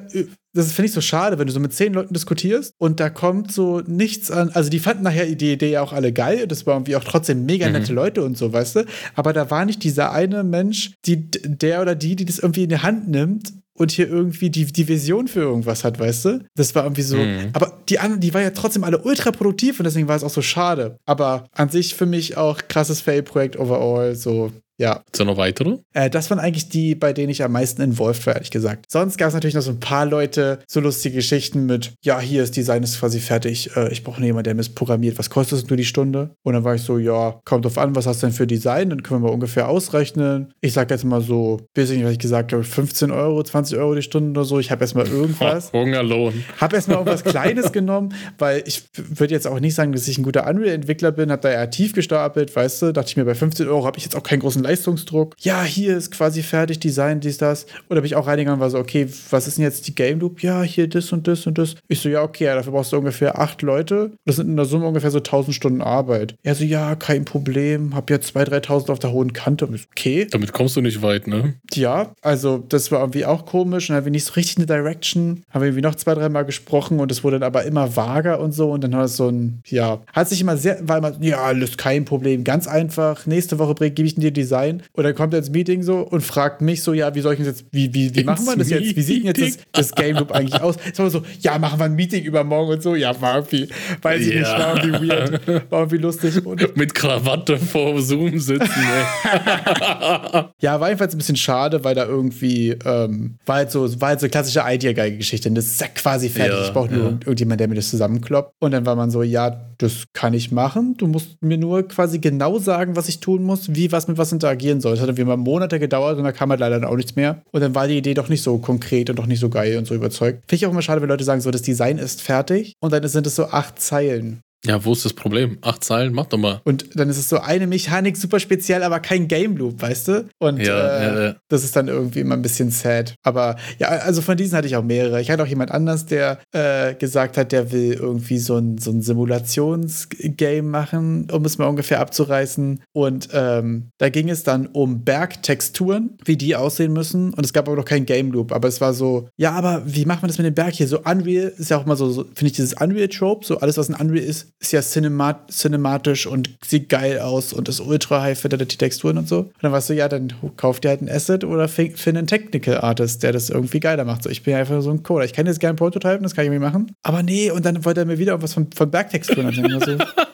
das finde ich so schade, wenn du so mit zehn Leuten diskutierst und da kommt so nichts an. Also die fanden nachher die Idee ja auch alle geil und das waren irgendwie auch trotzdem mega mhm. nette. Leute und so, weißt du. Aber da war nicht dieser eine Mensch, die, der oder die, die das irgendwie in die Hand nimmt und hier irgendwie die, die Vision für irgendwas hat, weißt du? Das war irgendwie so. Mhm. Aber die anderen, die waren ja trotzdem alle ultra produktiv und deswegen war es auch so schade. Aber an sich für mich auch krasses Fail-Projekt overall. So, Ja. Ist da noch weitere? Äh, das waren eigentlich die, bei denen ich am meisten involved war, ehrlich gesagt. Sonst gab es natürlich noch so ein paar Leute, so lustige Geschichten mit, ja, hier ist Design ist quasi fertig, äh, ich brauche jemanden, der mir programmiert, was kostet es nur die Stunde? Und dann war ich so, ja, kommt drauf an, was hast du denn für Design? Dann können wir mal ungefähr ausrechnen. Ich sag jetzt mal so, weiß ich nicht, was ich gesagt habe, 15 Euro, 20 Euro die Stunde oder so. Ich habe erstmal irgendwas. Hungerlohn. Hab erstmal irgendwas Kleines genommen, weil ich würde jetzt auch nicht sagen, dass ich ein guter Unreal-Entwickler bin, hab da eher tief gestapelt, weißt du, dachte ich mir, bei 15 Euro habe ich jetzt auch keinen großen Leistungsdruck. Ja, hier ist quasi fertig, Design, dies, das. Oder bin ich auch reingegangen und war so, okay, was ist denn jetzt die Game Loop? Ja, hier das und das und das. Ich so, ja, okay, ja, dafür brauchst du ungefähr acht Leute. Das sind in der Summe ungefähr so 1000 Stunden Arbeit. Er so, ja, kein Problem, hab jetzt 2.000, 3.000 auf der hohen Kante. So, okay. Damit kommst du nicht weit, ne? Ja, also das war irgendwie auch komisch und dann haben wir nicht so richtig eine Direction. Haben wir irgendwie noch zwei, dreimal gesprochen und es wurde dann aber immer vager und so und dann hat es so ein, ja, hat sich immer sehr, war immer, ja, alles kein Problem, ganz einfach. Nächste Woche gebe ich dir Design und dann kommt er ins Meeting so und fragt mich so, ja, wie soll ich das jetzt, wie, wie, wie machen wir das jetzt? Wie sieht denn jetzt das, das Game Loop eigentlich aus? Es war so, ja, machen wir ein Meeting übermorgen und so. Ja, war irgendwie, weiß ich Ja. nicht, war irgendwie weird, war irgendwie lustig und Mit Krawatte vor Zoom sitzen, ey. Ja, war jedenfalls ein bisschen schade, weil da irgendwie, ähm, war halt so, war halt so eine klassische Idea-Guy-Geschichte. Das ist ja quasi fertig. Ja, ich brauche nur ja. irgend- irgendjemand, der mir das zusammenkloppt. Und dann war man so, ja, das kann ich machen. Du musst mir nur quasi genau sagen, was ich tun muss, wie was mit was interagieren soll. Das hat irgendwie mal Monate gedauert und da kam halt leider dann auch nichts mehr. Und dann war die Idee doch nicht so konkret und doch nicht so geil und so überzeugt. Finde ich auch immer schade, wenn Leute sagen, so, das Design ist fertig und dann sind es so acht Zeilen. Ja, wo ist das Problem? Acht Zeilen, mach doch mal. Und dann ist es so eine Mechanik super speziell, aber kein Game Loop, weißt du? Und Ja, äh, ja, ja. das ist dann irgendwie immer ein bisschen sad. Aber ja, also von diesen hatte ich auch mehrere. Ich hatte auch jemand anders, der äh, gesagt hat, der will irgendwie so ein, so ein Simulationsgame machen, um es mal ungefähr abzureißen. Und ähm, da ging es dann um Bergtexturen, wie die aussehen müssen. Und es gab aber noch kein Game Loop. Aber es war so, ja, aber wie macht man das mit dem Berg hier? So Unreal ist ja auch immer so, so finde ich dieses Unreal-Trope, so alles, was ein Unreal ist, ist ja cinemat cinematisch und sieht geil aus und ist ultra high fidelity Texturen und so. Und dann warst du, ja, dann kauf dir halt ein Asset oder fi- finde einen Technical Artist, der das irgendwie geiler macht. So, ich bin ja einfach so ein Coder. Ich kann jetzt gerne Prototypen, das kann ich irgendwie machen. Aber nee, und dann wollte er mir wieder irgendwas von, von Bergtexturen erzählen. So,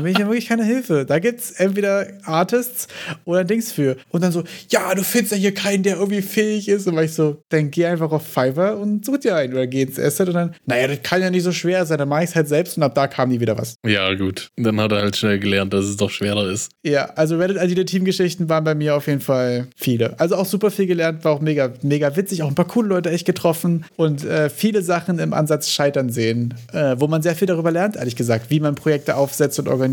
dann bin ich ja wirklich keine Hilfe. Da gibt's entweder Artists oder Dings für. Und dann so, ja, du findest ja hier keinen, der irgendwie fähig ist. Und war ich so, dann geh einfach auf Fiverr und such dir einen. Oder geh ins Asset und dann, naja, das kann ja nicht so schwer sein. Dann mach ich's halt selbst und ab da kam nie wieder was. Ja, gut. Dann hat er halt schnell gelernt, dass es doch schwerer ist. Ja, also Reddit agile Teamgeschichten waren bei mir auf jeden Fall viele. Also auch super viel gelernt, war auch mega, mega witzig, auch ein paar coole Leute echt getroffen und äh, viele Sachen im Ansatz scheitern sehen, äh, wo man sehr viel darüber lernt, ehrlich gesagt, wie man Projekte aufsetzt und organisiert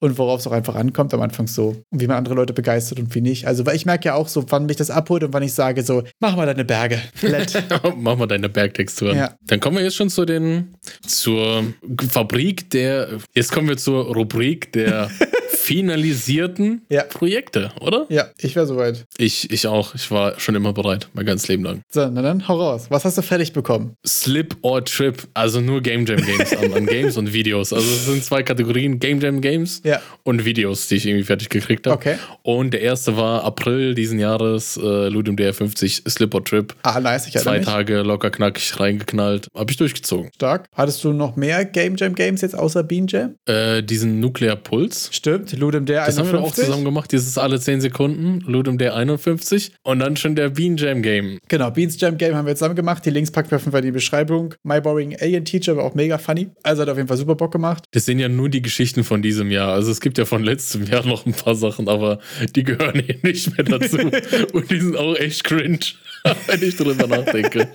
und worauf es auch einfach ankommt am Anfang so und wie man andere Leute begeistert und wie nicht. Also, weil ich merke ja auch so, wann mich das abholt und wann ich sage so, mach mal deine Berge. Let. Mach mal deine Bergtexturen. Ja. Dann kommen wir jetzt schon zu den, zur Fabrik der, jetzt kommen wir zur Rubrik der finalisierten Ja. Projekte, oder? ja, ich wäre soweit. Ich, ich auch. Ich war schon immer bereit, mein ganzes Leben lang. So, na dann hau raus. Was hast du fertig bekommen? Slip or Trip, also nur Game Jam Games an, an Games und Videos. Also es sind zwei Kategorien, Game Jam Games Ja. und Videos, die ich irgendwie fertig gekriegt habe. Okay. Und der erste war April diesen Jahres, äh, Ludum DR50, Slip or Trip. Ah, nice, ich Zwei. Tage locker knackig reingeknallt. Habe ich durchgezogen. Stark. Hattest du noch mehr Game Jam Games jetzt außer Bean Jam? Äh, diesen Nuclear Pulse. Stimmt, Ludum der Das haben wir auch 51. zusammen gemacht, dieses alle 10 Sekunden, Ludum der 51 und dann schon der Bean Jam Game. Genau, Beans Jam Game haben wir zusammen gemacht. Die Links packen wir auf jeden Fall in die Beschreibung. My Boring Alien Teacher war auch mega funny. Also hat auf jeden Fall super Bock gemacht. Das sind ja nur die Geschichten von diesem Jahr. Also es gibt ja von letztem Jahr noch ein paar Sachen, aber die gehören hier nicht mehr dazu. und die sind auch echt cringe, wenn ich drüber nachdenke.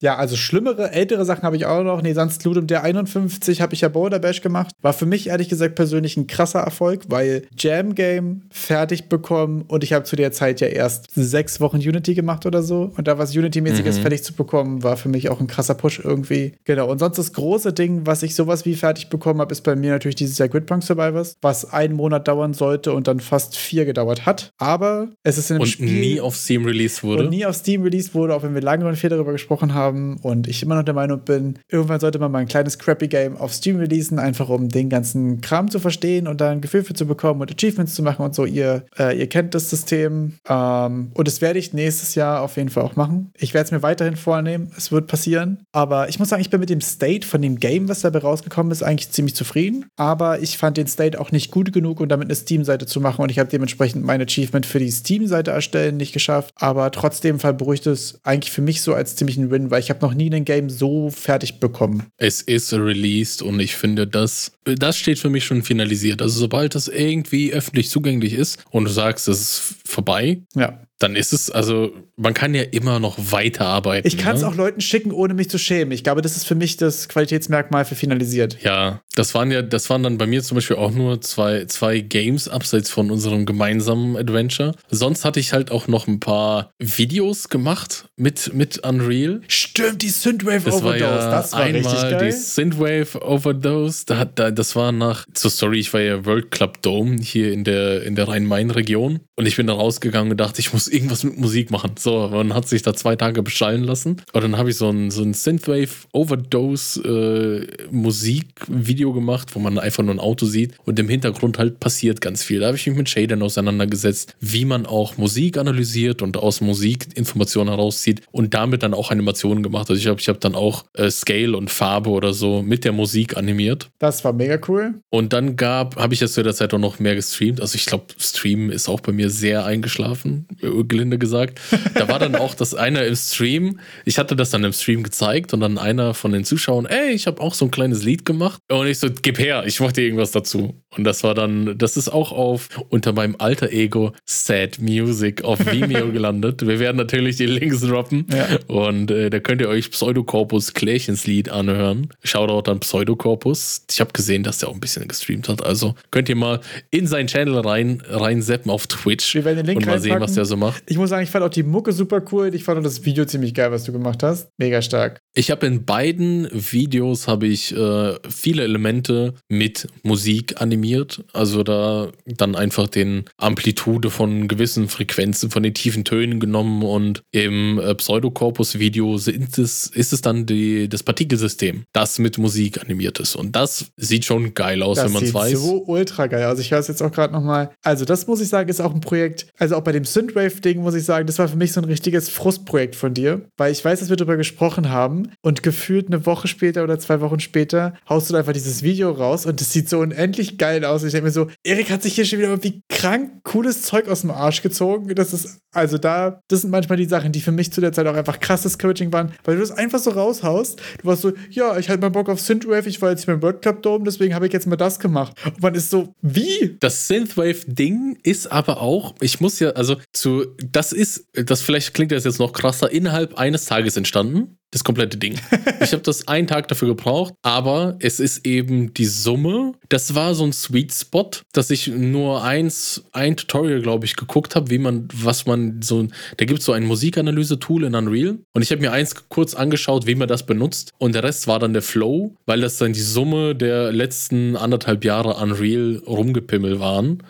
Ja, also schlimmere, ältere Sachen habe ich auch noch. Nee, sonst Ludum der 51 habe ich ja Border Bash gemacht. War für mich ehrlich gesagt persönlich ein krasser Erfolg, weil Jam Game fertig bekommen und ich habe zu der Zeit ja erst sechs Wochen Unity gemacht oder so. Und da was Unity-mäßiges fertig zu bekommen, war für mich auch ein krasser Push irgendwie. Genau. Und sonst das große Ding, was ich sowas wie fertig bekommen habe, ist bei mir natürlich dieses Jahr Gridpunk Survivors, was einen Monat dauern sollte und dann fast vier gedauert hat. Aber es ist in einem Und Spiel nie auf Steam released wurde. und nie auf Steam released wurde, auch wenn wir lange und viel darüber gesprochen haben und ich immer noch der Meinung bin, irgendwann sollte man mal ein kleines Crappy Game auf Steam releasen, einfach um den ganzen Kram zu verstehen und da ein Gefühl für zu bekommen und Achievements zu machen und so. Ihr, äh, ihr kennt das System ähm, und das werde ich nächstes Jahr auf jeden Fall auch machen. Ich werde es mir weiterhin vornehmen, es wird passieren, aber ich muss sagen, ich bin mit dem State von dem Game, was dabei rausgekommen ist, eigentlich ziemlich zufrieden, aber ich fand den State auch nicht gut genug, um damit eine Steam-Seite zu machen und ich habe dementsprechend mein Achievement für die Steam-Seite erstellen nicht geschafft, aber trotzdem verbrücht es eigentlich für mich so als ziemlich ein Win, weil ich habe noch nie ein Game so fertig bekommen. Es ist released und ich finde, das, das steht für mich schon finalisiert. Also sobald das irgendwie öffentlich zugänglich ist und du sagst, es ist vorbei, ja dann ist es, also man kann ja immer noch weiterarbeiten. Ich kann es ne? auch Leuten schicken, ohne mich zu schämen. Ich glaube, das ist für mich das Qualitätsmerkmal für finalisiert. Ja, das waren ja, das waren dann bei mir zum Beispiel auch nur zwei, zwei Games abseits von unserem gemeinsamen Adventure. Sonst hatte ich halt auch noch ein paar Videos gemacht mit, mit Unreal. Stimmt, die Synthwave Das war Overdose. ja das war richtig einmal geil. die Synthwave Overdose. Da, da, das war nach, zur Story, ich war ja World Club Dome hier in der, in der Rhein-Main-Region. Und ich bin da rausgegangen und dachte, ich muss irgendwas mit Musik machen. So, man hat sich da zwei Tage beschallen lassen. Und dann habe ich so ein, so ein Synthwave Overdose äh, Musikvideo gemacht, wo man einfach nur ein Auto sieht und im Hintergrund halt passiert ganz viel. Da habe ich mich mit Shadern auseinandergesetzt, wie man auch Musik analysiert und aus Musik Informationen herauszieht und damit dann auch Animationen gemacht. Also ich habe ich hab dann auch äh, Scale und Farbe oder so mit der Musik animiert. Das war mega cool. Und dann gab, habe ich jetzt zu der Zeit auch noch mehr gestreamt. Also ich glaube, Streamen ist auch bei mir sehr eingeschlafen, äh, gelinde gesagt. Da war dann auch das einer im Stream. Ich hatte das dann im Stream gezeigt und dann einer von den Zuschauern, ey, ich habe auch so ein kleines Lied gemacht. Und ich so, gib her, ich mach dir irgendwas dazu. Und das war dann, das ist auch auf unter meinem alter Ego Sad Music auf Vimeo gelandet. Wir werden natürlich die Links droppen. Ja. Und äh, da könnt ihr euch Pseudokorpus Klärchenslied anhören. Shoutout an Pseudokorpus. Ich habe gesehen, dass der auch ein bisschen gestreamt hat. Also könnt ihr mal in seinen Channel rein, rein auf Twitch Wir werden den Link und mal sehen, was der so macht. Ich muss sagen, ich fand auch die Mucke super cool. Ich fand auch das Video ziemlich geil, was du gemacht hast. Mega stark. Ich habe in beiden Videos habe ich äh, viele Elemente mit Musik animiert. Also da dann einfach den Amplitude von gewissen Frequenzen, von den tiefen Tönen genommen und im äh, Pseudokorpus-Video es, ist es dann die, das Partikelsystem, das mit Musik animiert ist. Und das sieht schon geil aus, Das wenn man es sieht weiß. so ultra geil aus. Ich höre es jetzt auch gerade nochmal. Also, das muss ich sagen, ist auch ein Projekt. Also, auch bei dem Synthwave-Ding muss ich sagen, das war für mich so ein richtiges Frustprojekt von dir, weil ich weiß, dass wir darüber gesprochen haben und gefühlt eine Woche später oder zwei Wochen später haust du einfach dieses Video raus und das sieht so unendlich geil aus. Ich denke mir so, Erik hat sich hier schon wieder wie krank cooles Zeug aus dem Arsch gezogen. Das ist, also da, das sind manchmal die Sachen, die für mich zu der Zeit auch einfach krasses Coaching waren, weil du das einfach so raushaust. Du warst so, ja, ich hatte mal Bock auf Synthwave, ich war jetzt beim World Cup Dome, deswegen habe ich jetzt mal das gemacht. Und man ist so, wie? Das Synthwave-Ding ist aber auch, ich muss ja, also zu, das ist, das vielleicht klingt das jetzt noch krasser, innerhalb eines Tages entstanden. Das komplette Ding. Ich habe das einen Tag dafür gebraucht, aber es ist eben die Summe. Das war so ein Sweet Spot, dass ich nur eins, ein Tutorial, glaube ich, geguckt habe, wie man, was man so, da gibt es so ein Musikanalyse-Tool in Unreal und ich habe mir eins kurz angeschaut, wie man das benutzt und der Rest war dann der Flow, weil das dann die Summe der letzten anderthalb Jahre Unreal rumgepimmel waren.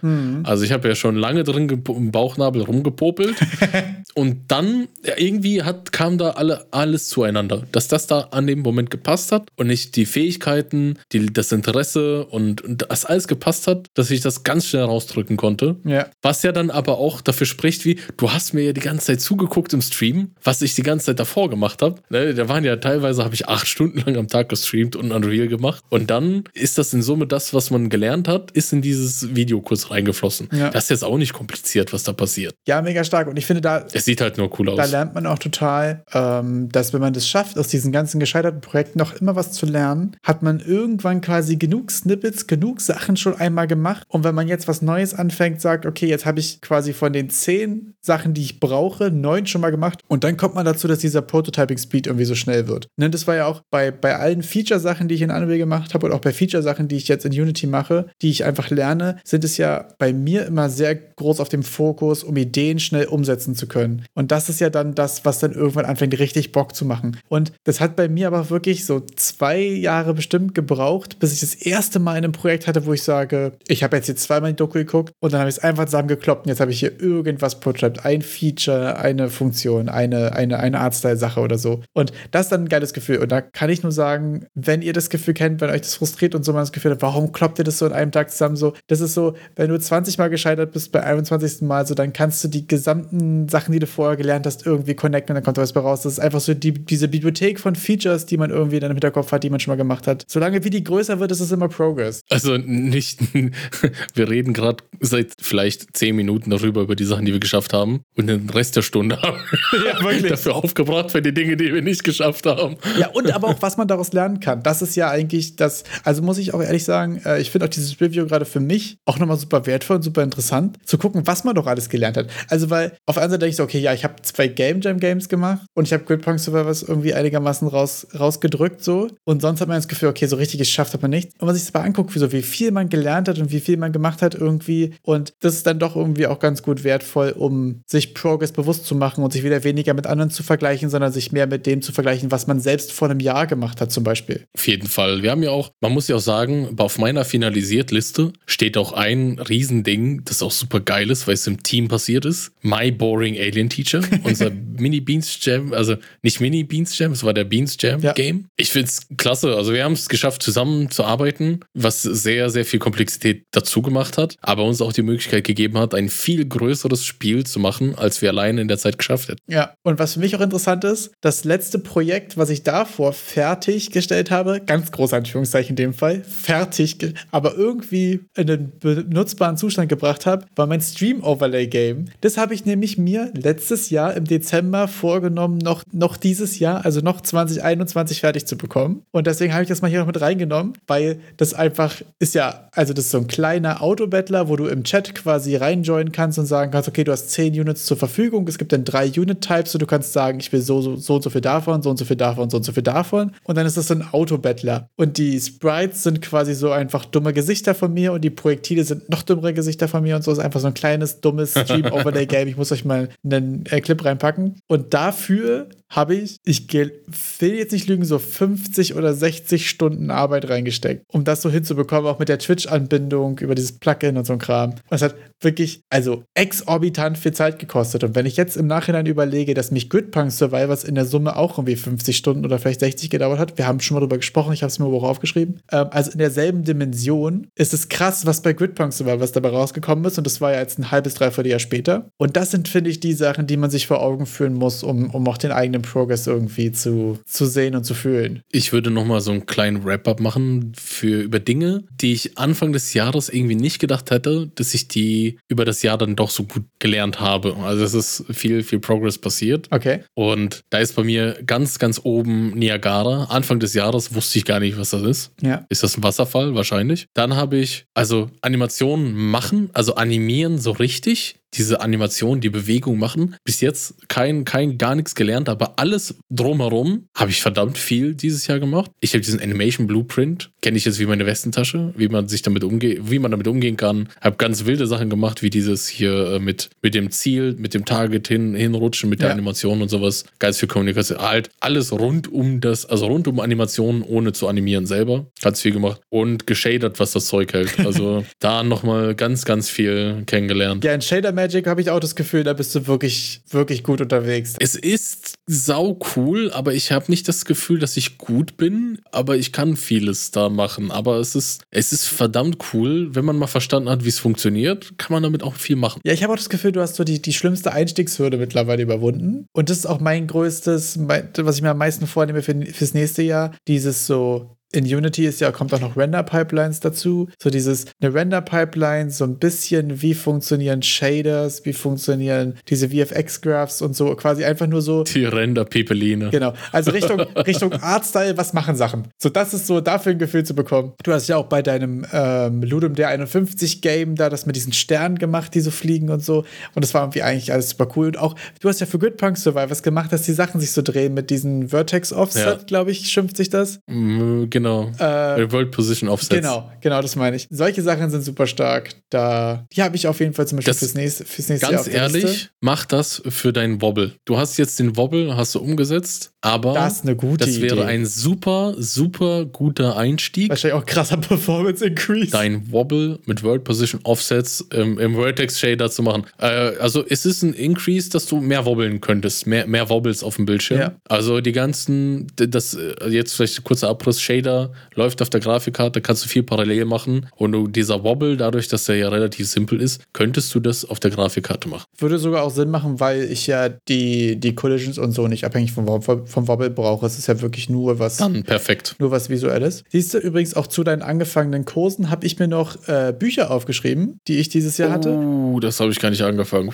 Also ich habe ja schon lange drin im Bauchnabel rumgepopelt und dann ja, irgendwie hat, kam da alle, alles zueinander, dass das da an dem Moment gepasst hat und nicht die Fähigkeiten, die, das Interesse und, und das alles gepasst hat, dass ich das ganz schnell rausdrücken konnte. Ja. Was ja dann aber auch dafür spricht, wie du hast mir ja die ganze Zeit zugeguckt im Stream, was ich die ganze Zeit davor gemacht habe. Ne, da waren ja teilweise, habe ich acht Stunden lang am Tag gestreamt und Unreal gemacht. Und dann ist das in Summe das, was man gelernt hat, ist in dieses Video kurz reingeflossen. Ja. Das ist jetzt auch nicht kompliziert, was da passiert. Ja, mega stark. Und ich finde, da, Es sieht halt nur cool da aus. lernt man auch total, ähm, dass wenn man das schafft, aus diesen ganzen gescheiterten Projekten noch immer was zu lernen, hat man irgendwann quasi genug Snippets, genug Sachen schon einmal gemacht. Und wenn man jetzt was Neues anfängt, sagt, okay, jetzt habe ich quasi von den zehn Sachen, die ich brauche, neun schon mal gemacht. Und dann kommt man dazu, dass dieser Prototyping-Speed irgendwie so schnell wird. Ne, das war ja auch bei, bei allen Feature-Sachen, die ich in Unreal gemacht habe und auch bei Feature-Sachen, die ich jetzt in Unity mache, die ich einfach lerne, sind es ja bei mir immer sehr groß auf dem Fokus, um Ideen schnell umsetzen zu können. Und das ist ja dann das, was dann irgendwann anfängt, richtig Bock zu machen. Machen. Und das hat bei mir aber wirklich so zwei Jahre bestimmt gebraucht, bis ich das erste Mal in einem Projekt hatte, wo ich sage, ich habe jetzt hier zweimal die Doku geguckt und dann habe ich es einfach zusammengekloppt und jetzt habe ich hier irgendwas prototyped. Ein Feature, eine Funktion, eine, eine, eine Artstyle-Sache oder so. Und das ist dann ein geiles Gefühl. Und da kann ich nur sagen, wenn ihr das Gefühl kennt, wenn euch das frustriert und so man das Gefühl hat, warum kloppt ihr das so in einem Tag zusammen so? Das ist so, wenn du 20 Mal gescheitert bist bei 21. Mal, so dann kannst du die gesamten Sachen, die du vorher gelernt hast, irgendwie connecten und dann kommt was bei raus. Das ist einfach so die, diese Bibliothek von Features, die man irgendwie dann im Hinterkopf hat, die man schon mal gemacht hat. Solange wie die größer wird, ist es immer Progress. Also nicht, wir reden gerade seit vielleicht 10 Minuten darüber, über die Sachen, die wir geschafft haben und den Rest der Stunde haben ja, wirklich. dafür aufgebracht für die Dinge, die wir nicht geschafft haben. Ja, und aber auch, was man daraus lernen kann. Das ist ja eigentlich das, also muss ich auch ehrlich sagen, äh, ich finde auch dieses Review gerade für mich auch nochmal super wertvoll und super interessant, zu gucken, was man doch alles gelernt hat. Also, weil auf der einen Seite denke ich so, okay, ja, ich habe zwei Game Jam Games gemacht und ich habe Grid Punk Survivors irgendwie einigermaßen raus, rausgedrückt so. Und sonst hat man das Gefühl, okay, so richtig geschafft hat man nichts. Und man sich das mal anguckt, wie, so, wie viel man gelernt hat und wie viel man gemacht hat irgendwie. Und das ist dann doch irgendwie auch ganz gut wertvoll, um sich Progress bewusst zu machen und sich wieder weniger mit anderen zu vergleichen, sondern sich mehr mit dem zu vergleichen, was man selbst vor einem Jahr gemacht hat, zum Beispiel. Auf jeden Fall. Wir haben ja auch, man muss ja auch sagen, auf meiner Finalisiert-Liste steht auch ein Riesending, das auch super geil ist, weil es im Team passiert ist. My Boring Alien Teacher, unser Mini Beans Jam, also nicht Mini Beans Jam, es war der Beans Jam ja. Game. Ich finde es klasse. Also wir haben es geschafft, zusammen zu arbeiten, was sehr, sehr viel Komplexität dazu gemacht hat, aber uns auch die Möglichkeit gegeben hat, ein viel größeres Spiel zu machen, als wir alleine in der Zeit geschafft hätten. Ja, und was für mich auch interessant ist, das letzte Projekt, was ich davor fertiggestellt habe, ganz groß Anführungszeichen in dem Fall, fertig, aber irgendwie in einen benutzbaren Zustand gebracht habe, war mein Stream Overlay Game. Das habe ich nämlich mir letztes Jahr im Dezember vorgenommen, noch, noch dieses Jahr, also noch 2021 fertig zu bekommen. Und deswegen habe ich das mal hier noch mit reingenommen, weil das einfach ist ja, also das ist so ein kleiner Autobattler, wo du im Chat quasi reinjoinen kannst und sagen kannst, okay, du hast 10 Units zur Verfügung. Es gibt dann drei Unit-Types und du kannst sagen, ich will so, so, so und so viel davon, so und so viel davon, so und so viel davon. Und dann ist das so ein Autobattler. Und die Sprites sind quasi so einfach dumme Gesichter von mir und die Projektile sind noch dümmere Gesichter von mir und so ist einfach so ein kleines, dummes Stream-Overlay-Game. Ich muss euch mal einen äh, Clip reinpacken. Und dafür habe ich, ich will jetzt nicht lügen, so 50 oder 60 Stunden Arbeit reingesteckt, um das so hinzubekommen, auch mit der Twitch-Anbindung über dieses Plugin und so ein Kram. Das hat wirklich, also exorbitant viel Zeit gekostet. Und wenn ich jetzt im Nachhinein überlege, dass mich Gridpunk Survivors in der Summe auch irgendwie 50 Stunden oder vielleicht 60 gedauert hat, wir haben schon mal drüber gesprochen, ich habe es mir auch aufgeschrieben, ähm, also in derselben Dimension ist es krass, was bei Gridpunk Survivors dabei rausgekommen ist. Und das war ja jetzt ein halbes, dreiviertel Jahr später. Und das sind, finde ich, die Sachen, die man sich vor Augen führen muss, um, um auch den eigenen Progress irgendwie zu, zu sehen und zu fühlen. Ich würde noch mal so einen kleinen Wrap-up machen für über Dinge, die ich Anfang des Jahres irgendwie nicht gedacht hätte, dass ich die über das Jahr dann doch so gut gelernt habe. Also es ist viel, viel Progress passiert. Okay. Und da ist bei mir ganz, ganz oben Niagara. Anfang des Jahres wusste ich gar nicht, was das ist. Ja. Ist das ein Wasserfall? Wahrscheinlich. Dann habe ich, also Animationen machen, also animieren so richtig diese Animation, die Bewegung machen. Bis jetzt kein, kein, gar nichts gelernt, aber alles drumherum habe ich verdammt viel dieses Jahr gemacht. Ich habe diesen Animation Blueprint, kenne ich jetzt wie meine Westentasche, wie man sich damit umgeht, wie man damit umgehen kann. Habe ganz wilde Sachen gemacht, wie dieses hier äh, mit, mit dem Ziel, mit dem Target hin, hinrutschen, mit der ja. Animation und sowas. Ganz viel Kommunikation. Halt alles rund um das, also rund um Animationen, ohne zu animieren selber. Ganz viel gemacht. Und geschadert, was das Zeug hält. Also da nochmal ganz, ganz viel kennengelernt. Ja, ein Shader Magic habe ich auch das Gefühl, da bist du wirklich, wirklich gut unterwegs. Es ist sau cool, aber ich habe nicht das Gefühl, dass ich gut bin, aber ich kann vieles da machen. Aber es ist, es ist verdammt cool, wenn man mal verstanden hat, wie es funktioniert, kann man damit auch viel machen. Ja, ich habe auch das Gefühl, du hast so die, die schlimmste Einstiegshürde mittlerweile überwunden. Und das ist auch mein größtes, was ich mir am meisten vornehme für, fürs nächste Jahr, dieses so in Unity ist ja, kommt auch noch Render-Pipelines dazu. So dieses, eine Render-Pipeline, so ein bisschen, wie funktionieren Shaders, wie funktionieren diese VFX-Graphs und so, quasi einfach nur so. Die Render-Pipeline. Genau. Also Richtung, Richtung Artstyle, was machen Sachen? So, das ist so, dafür ein Gefühl zu bekommen. Du hast ja auch bei deinem ähm, Ludum der 51 Game da das mit diesen Sternen gemacht, die so fliegen und so. Und das war irgendwie eigentlich alles super cool. Und auch, du hast ja für Gridpunk Survivors gemacht, dass die Sachen sich so drehen mit diesen Vertex Offset, ja. glaube ich, schimpft sich das. Genau Genau. Äh, World Position Offsets. Genau, genau, das meine ich. Solche Sachen sind super stark. Da, die habe ich auf jeden Fall zum Beispiel das, fürs nächste, fürs nächste ganz Jahr. Ganz ehrlich, Liste. mach das für deinen Wobble. Du hast jetzt den Wobble, hast du umgesetzt, aber das, ist eine gute das wäre Idee. ein super, super guter Einstieg. Wahrscheinlich auch krasser Performance Increase. Dein Wobble mit World Position Offsets im, im Vertex Shader zu machen. Äh, also es ist ein Increase, dass du mehr wobbeln könntest, mehr, mehr Wobbles auf dem Bildschirm. Ja. Also die ganzen, das äh, jetzt vielleicht ein kurzer Abriss, Shader läuft auf der Grafikkarte, kannst du viel parallel machen und dieser Wobble, dadurch, dass der ja relativ simpel ist, könntest du das auf der Grafikkarte machen. Würde sogar auch Sinn machen, weil ich ja die, die Collisions und so nicht abhängig vom, vom Wobble brauche. Es ist ja wirklich nur was. Dann perfekt. Nur was Visuelles. Siehst du übrigens auch zu deinen angefangenen Kursen, habe ich mir noch äh, Bücher aufgeschrieben, die ich dieses Jahr hatte. Uh, das habe ich gar nicht angefangen.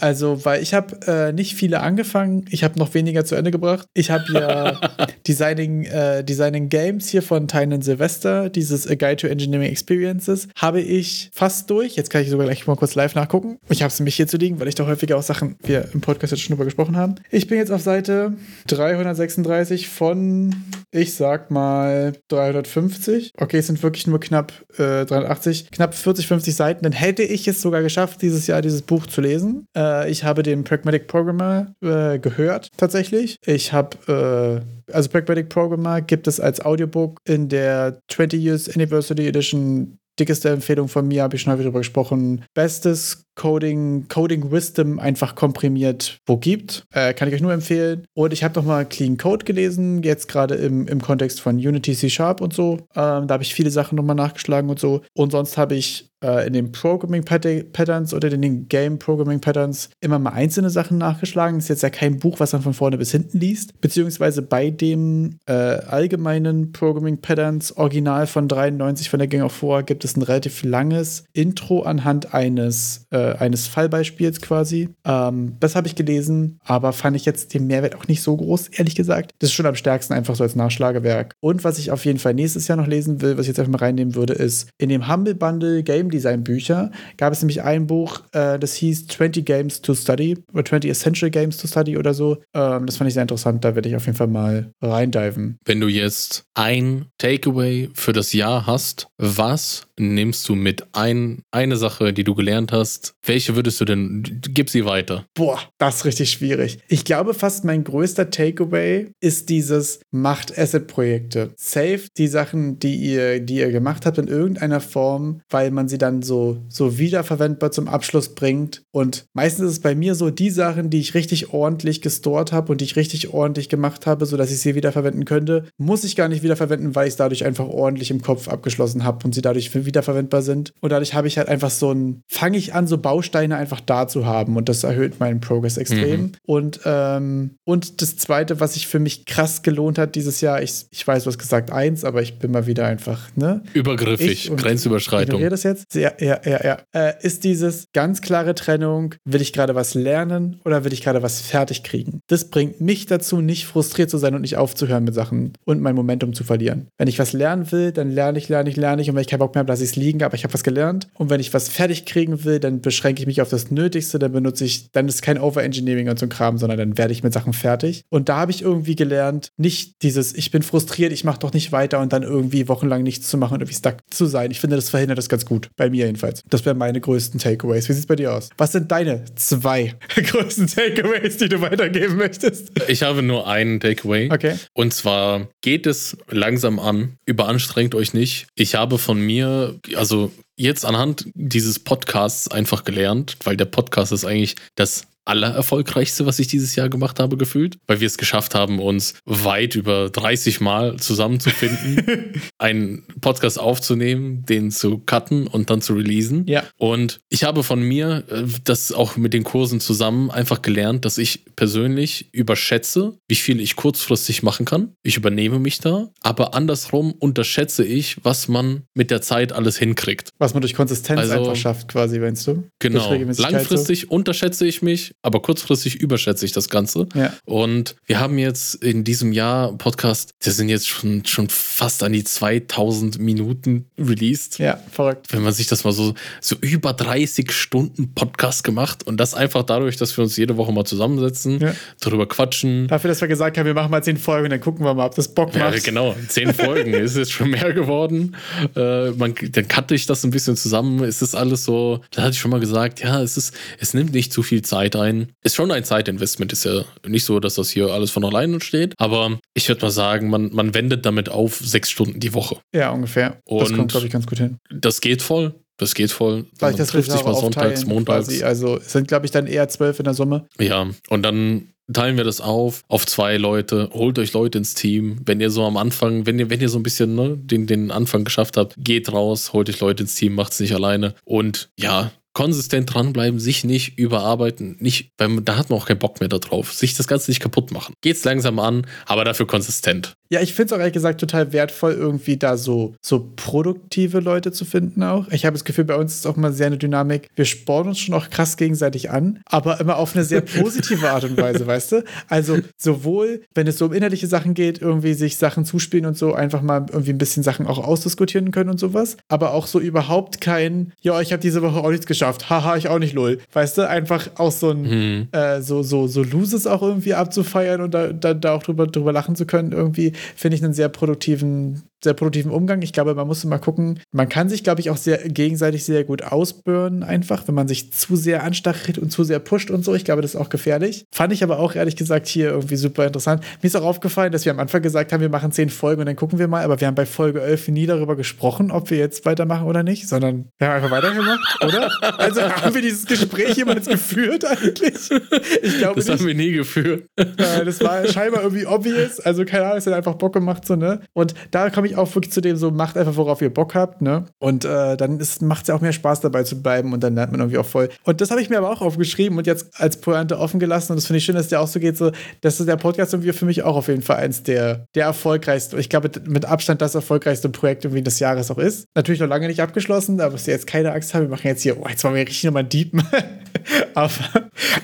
Also, weil ich habe äh, nicht viele angefangen, ich habe noch weniger zu Ende gebracht. Ich habe ja Designing, äh, Designing Games hier von Tynan Sylvester, dieses A Guide to Engineering Experiences, habe ich fast durch. Jetzt kann ich sogar gleich mal kurz live nachgucken. Ich habe es nämlich hier zu liegen, weil ich da häufiger auch Sachen, wir im Podcast jetzt schon drüber gesprochen haben. Ich bin jetzt auf Seite 336 von, ich sag mal, 350. Okay, es sind wirklich nur knapp äh, 380, knapp 40, 50 Seiten. Dann hätte ich es sogar geschafft, dieses Jahr dieses Buch zu lesen. Äh, ich habe den Pragmatic Programmer äh, gehört, tatsächlich. Ich habe äh, also Pragmatic Programmer gibt es als Audiobook in der 20 Years Anniversary Edition dickeste Empfehlung von mir, habe ich schon häufig darüber gesprochen. Bestes Coding, Coding Wisdom einfach komprimiert wo gibt. Äh, kann ich euch nur empfehlen. Und ich habe nochmal Clean Code gelesen, jetzt gerade im, im Kontext von Unity C Sharp und so. Ähm, da habe ich viele Sachen nochmal nachgeschlagen und so. Und sonst habe ich äh, in den Programming Patterns oder in den Game Programming Patterns immer mal einzelne Sachen nachgeschlagen. Ist jetzt ja kein Buch, was man von vorne bis hinten liest. Beziehungsweise bei dem äh, allgemeinen Programming Patterns Original von 93 von der Gang of Four gibt es ein relativ langes Intro anhand eines äh, äh, eines Fallbeispiels quasi. Ähm, das habe ich gelesen, aber fand ich jetzt den Mehrwert auch nicht so groß, ehrlich gesagt. Das ist schon am stärksten einfach so als Nachschlagewerk. Und was ich auf jeden Fall nächstes Jahr noch lesen will, was ich jetzt einfach mal reinnehmen würde, ist in dem Humble Bundle Game Design Bücher gab es nämlich ein Buch, äh, das hieß 20 Games to Study oder 20 Essential Games to Study oder so. Ähm, das fand ich sehr interessant, da werde ich auf jeden Fall mal reindiven. Wenn du jetzt ein Takeaway für das Jahr hast, was nimmst du mit ein, eine Sache, die du gelernt hast? Welche würdest du denn, gib sie weiter? Boah, das ist richtig schwierig. Ich glaube fast mein größter Takeaway ist dieses Macht Asset-Projekte. Save die Sachen, die ihr, die ihr gemacht habt in irgendeiner Form, weil man sie dann so, so wiederverwendbar zum Abschluss bringt. Und meistens ist es bei mir so, die Sachen, die ich richtig ordentlich gestored habe und die ich richtig ordentlich gemacht habe, sodass ich sie wiederverwenden könnte, muss ich gar nicht wiederverwenden, weil ich es dadurch einfach ordentlich im Kopf abgeschlossen habe und sie dadurch für wiederverwendbar sind. Und dadurch habe ich halt einfach so ein, fange ich an, so Bausteine einfach da zu haben und das erhöht meinen Progress extrem. Mhm. Und, ähm, und das zweite, was sich für mich krass gelohnt hat dieses Jahr, ich, ich weiß, du hast gesagt eins, aber ich bin mal wieder einfach, ne? Übergriffig, Grenzüberschreitung. Ich das jetzt? Ja, ja, ja, ja. Äh, ist dieses ganz klare Trennung, will ich gerade was lernen oder will ich gerade was fertig kriegen? Das bringt mich dazu, nicht frustriert zu sein und nicht aufzuhören mit Sachen und mein Momentum zu verlieren. Wenn ich was lernen will, dann lerne ich, lerne ich, lerne ich und wenn ich keinen Bock mehr habe, lasse ich es liegen, aber ich habe was gelernt. Und wenn ich was fertig kriegen will, dann beschränke ich mich auf das Nötigste, dann benutze ich, dann ist kein Overengineering und so ein Kram, sondern dann werde ich mit Sachen fertig. Und da habe ich irgendwie gelernt, nicht dieses, ich bin frustriert, ich mache doch nicht weiter und dann irgendwie wochenlang nichts zu machen und irgendwie stuck zu sein. Ich finde, das verhindert das ganz gut. Bei mir jedenfalls. Das wären meine größten Takeaways. Wie sieht es bei dir aus? Was sind deine zwei größten Takeaways, die du weitergeben möchtest? Ich habe nur einen Takeaway. Okay. Und zwar geht es langsam an. Überanstrengt euch nicht. Ich habe von mir also jetzt anhand dieses Podcasts einfach gelernt, weil der Podcast ist eigentlich das allererfolgreichste, was ich dieses Jahr gemacht habe, gefühlt, weil wir es geschafft haben, uns weit über 30 Mal zusammenzufinden, einen Podcast aufzunehmen, den zu cutten und dann zu releasen. Ja. Und ich habe von mir äh, das auch mit den Kursen zusammen einfach gelernt, dass ich persönlich überschätze, wie viel ich kurzfristig machen kann. Ich übernehme mich da, aber andersrum unterschätze ich, was man mit der Zeit alles hinkriegt. Was man durch Konsistenz also, einfach schafft, quasi, wennst du? Genau. Langfristig so. unterschätze ich mich aber kurzfristig überschätze ich das Ganze. Ja. Und wir haben jetzt in diesem Jahr Podcast, das sind jetzt schon, schon fast an die 2000 Minuten released. Ja, verrückt. Wenn man sich das mal so, so über 30 Stunden Podcast gemacht und das einfach dadurch, dass wir uns jede Woche mal zusammensetzen, Ja. darüber quatschen. Dafür, dass wir gesagt haben, wir machen mal zehn Folgen, dann gucken wir mal, ob das Bock Ja, macht. genau. Zehn Folgen ist jetzt schon mehr geworden. Äh, man, dann cutte ich das ein bisschen zusammen. Es ist alles so, da hatte ich schon mal gesagt, ja, es ist, es nimmt nicht zu viel Zeit ein. Ist schon ein Zeitinvestment. Ist ja nicht so, dass das hier alles von alleine steht. Aber ich würde mal sagen, man, man wendet damit auf sechs Stunden die Woche. Ja, ungefähr. das Und- kommt, glaube ich, ganz gut hin. Das geht voll. Das geht voll. Vielleicht man das sich auch sonntags, montags. Quasi. Also es sind, glaube ich, dann eher zwölf in der Summe. Ja, und dann teilen wir das auf auf zwei Leute, holt euch Leute ins Team. Wenn ihr so am Anfang, wenn ihr, wenn ihr so ein bisschen ne, den, den Anfang geschafft habt, geht raus, holt euch Leute ins Team, macht's nicht alleine. Und ja, konsistent dranbleiben, sich nicht überarbeiten, nicht, weil da hat man auch keinen Bock mehr darauf, sich das Ganze nicht kaputt machen. Geht's langsam an, aber dafür konsistent. Ja, ich finde es auch ehrlich gesagt total wertvoll, irgendwie da so, so produktive Leute zu finden auch. Ich habe das Gefühl, bei uns ist auch mal sehr eine Dynamik. Wir spornen uns schon auch krass gegenseitig an, aber immer auf eine sehr positive Art und Weise, weißt du? Also sowohl, wenn es so um inhaltliche Sachen geht, irgendwie sich Sachen zuspielen und so, einfach mal irgendwie ein bisschen Sachen auch ausdiskutieren können und sowas, aber auch so überhaupt kein, ja, ich habe diese Woche auch nichts geschafft, haha, ich auch nicht, lol. Weißt du, einfach auch so ein, Hm. äh, so, so, so Loses auch irgendwie abzufeiern und da, da, da auch drüber, drüber lachen zu können, irgendwie, finde ich einen sehr produktiven, sehr produktiven Umgang. Ich glaube, man muss immer gucken, man kann sich, glaube ich, auch sehr gegenseitig sehr gut ausburnen, einfach, wenn man sich zu sehr anstachelt und zu sehr pusht und so. Ich glaube, das ist auch gefährlich. Fand ich aber auch ehrlich gesagt hier irgendwie super interessant. Mir ist auch aufgefallen, dass wir am Anfang gesagt haben, wir machen zehn Folgen und dann gucken wir mal, aber wir haben bei Folge 11 nie darüber gesprochen, ob wir jetzt weitermachen oder nicht, sondern wir haben einfach weitergemacht, oder? Also haben wir dieses Gespräch jemals geführt eigentlich? Ich glaube Das nicht. haben wir nie geführt. Äh, das war scheinbar irgendwie obvious. Also, keine Ahnung, es hat einfach Bock gemacht, so, ne? Und da komme ich auch wirklich zu dem, so, macht einfach, worauf ihr Bock habt, ne? Und äh, dann macht es ja auch mehr Spaß, dabei zu bleiben und dann lernt man irgendwie auch voll. Und das habe ich mir aber auch aufgeschrieben und jetzt als Pointe offen gelassen. Und das finde ich schön, dass der auch so geht, so, dass der Podcast irgendwie für mich auch auf jeden Fall eins der, der erfolgreichsten, ich glaube, mit Abstand das erfolgreichste Projekt irgendwie des Jahres auch ist. Natürlich noch lange nicht abgeschlossen, da müsst ihr jetzt keine Angst haben. Wir machen jetzt hier, oh, jetzt wollen wir richtig nochmal deepen. aber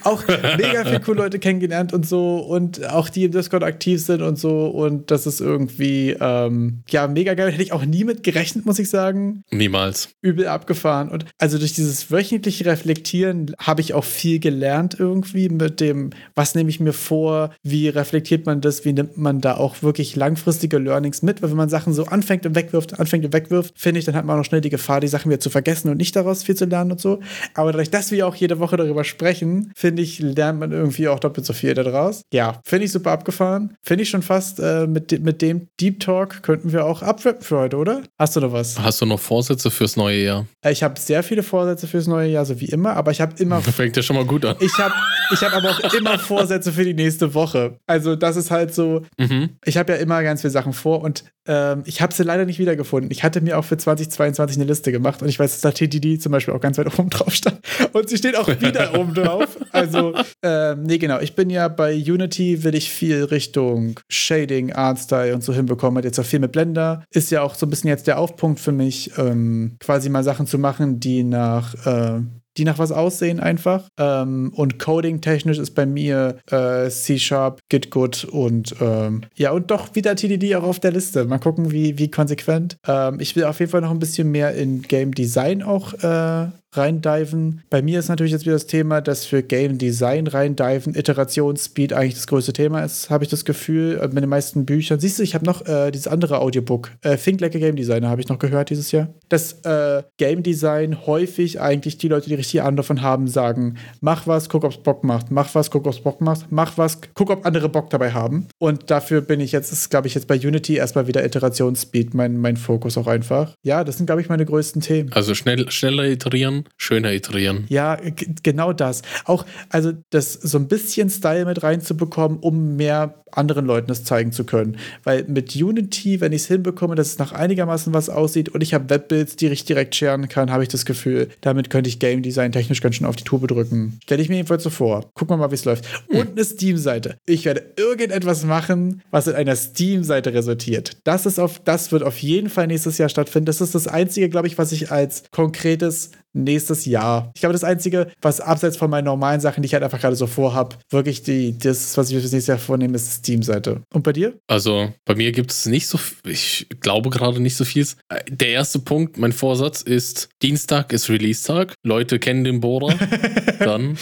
auch mega viele coole Leute kennengelernt und so und auch die im Discord aktiv sind und so und das ist irgendwie ähm, ja mega geil. Hätte ich auch nie mit gerechnet, muss ich sagen. Niemals. Übel abgefahren und also durch dieses wöchentliche Reflektieren habe ich auch viel gelernt irgendwie mit dem, was nehme ich mir vor, wie reflektiert man das, wie nimmt man da auch wirklich langfristige Learnings mit, weil wenn man Sachen so anfängt und wegwirft, anfängt und wegwirft, finde ich, dann hat man auch noch schnell die Gefahr, die Sachen wieder zu vergessen und nicht daraus viel zu lernen und so. Aber dadurch, dass wir auch jede Woche darüber sprechen, finde ich, lernt man irgendwie auch doppelt so viel daraus. Ja, finde ich super abgefahren. Finde ich schon fast äh, mit, mit dem Deep Talk könnten wir auch abwrappen für heute, oder? Hast du noch was? Hast du noch Vorsätze fürs neue Jahr? Äh, Ich habe sehr viele Vorsätze fürs neue Jahr, so wie immer, aber ich habe immer Fängt ja schon mal gut an. ich habe ich hab aber auch immer Vorsätze für die nächste Woche. Also das ist halt so, Mhm. ich habe ja immer ganz viele Sachen vor und ähm, ich habe sie leider nicht wiedergefunden. Ich hatte mir auch für 2022 eine Liste gemacht und ich weiß, dass da TDD zum Beispiel auch ganz weit oben drauf stand. Und sie steht auch wieder oben drauf. Also, ähm, nee, genau. Ich bin ja bei Unity, will ich viel Richtung Shading, Artstyle und so hinbekommen. Hat jetzt auch viel mit Blender. Ist ja auch so ein bisschen jetzt der Aufpunkt für mich, ähm, quasi mal Sachen zu machen, die nach äh, die nach was aussehen einfach. Ähm, und Coding-technisch ist bei mir äh, C-Sharp, Git-Good und ähm, ja, und doch wieder TDD auch auf der Liste. Mal gucken, wie, wie konsequent. Ähm, ich will auf jeden Fall noch ein bisschen mehr in Game Design auch äh, reindiven. Bei mir ist natürlich jetzt wieder das Thema, dass für Game Design reindiven Iterationsspeed eigentlich das größte Thema ist, habe ich das Gefühl. äh, Mit den meisten Büchern. Siehst du, ich habe noch äh, dieses andere Audiobook, äh, Think Like a Game Designer, habe ich noch gehört dieses Jahr. Dass äh, Game Design häufig eigentlich die Leute, die richtig Ahnung davon haben, sagen, mach was, guck, ob's Bock macht, mach was, guck, ob's Bock macht, mach was, guck, ob andere Bock dabei haben. Und dafür bin ich jetzt, glaube ich jetzt bei Unity erstmal wieder Iterationsspeed mein, mein Fokus auch einfach. Ja, das sind glaube ich meine größten Themen. Also schnell, schneller iterieren, schöner iterieren. Ja, genau das. Auch, also das so ein bisschen Style mit reinzubekommen, um mehr anderen Leuten das zeigen zu können. Weil mit Unity, wenn ich es hinbekomme, dass es nach einigermaßen was aussieht und ich habe Webbuilds, die ich direkt sharen kann, habe ich das Gefühl, damit könnte ich Game Design technisch ganz schön auf die Tube drücken. Stelle ich mir jedenfalls so vor. Gucken wir mal, wie es läuft. Und eine Steam-Seite. Ich werde irgendetwas machen, was in einer Steam-Seite resultiert. Das ist auf, das wird auf jeden Fall nächstes Jahr stattfinden. Das ist das Einzige, glaube ich, was ich als konkretes nächstes Jahr. Ich glaube, das Einzige, was abseits von meinen normalen Sachen, die ich halt einfach gerade so vorhab, wirklich die, das, was ich mir fürs nächste Jahr vornehme, ist Steam-Seite. Und bei dir? Also bei mir gibt es nicht so, ich glaube gerade nicht so viel. Der erste Punkt, mein Vorsatz ist, Dienstag ist Release-Tag. Leute kennen den Bohrer. Dann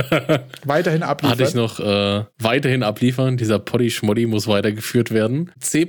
weiterhin abliefern. Hatte ich noch äh, weiterhin abliefern. Dieser Poddy-Schmoddy muss weitergeführt werden. C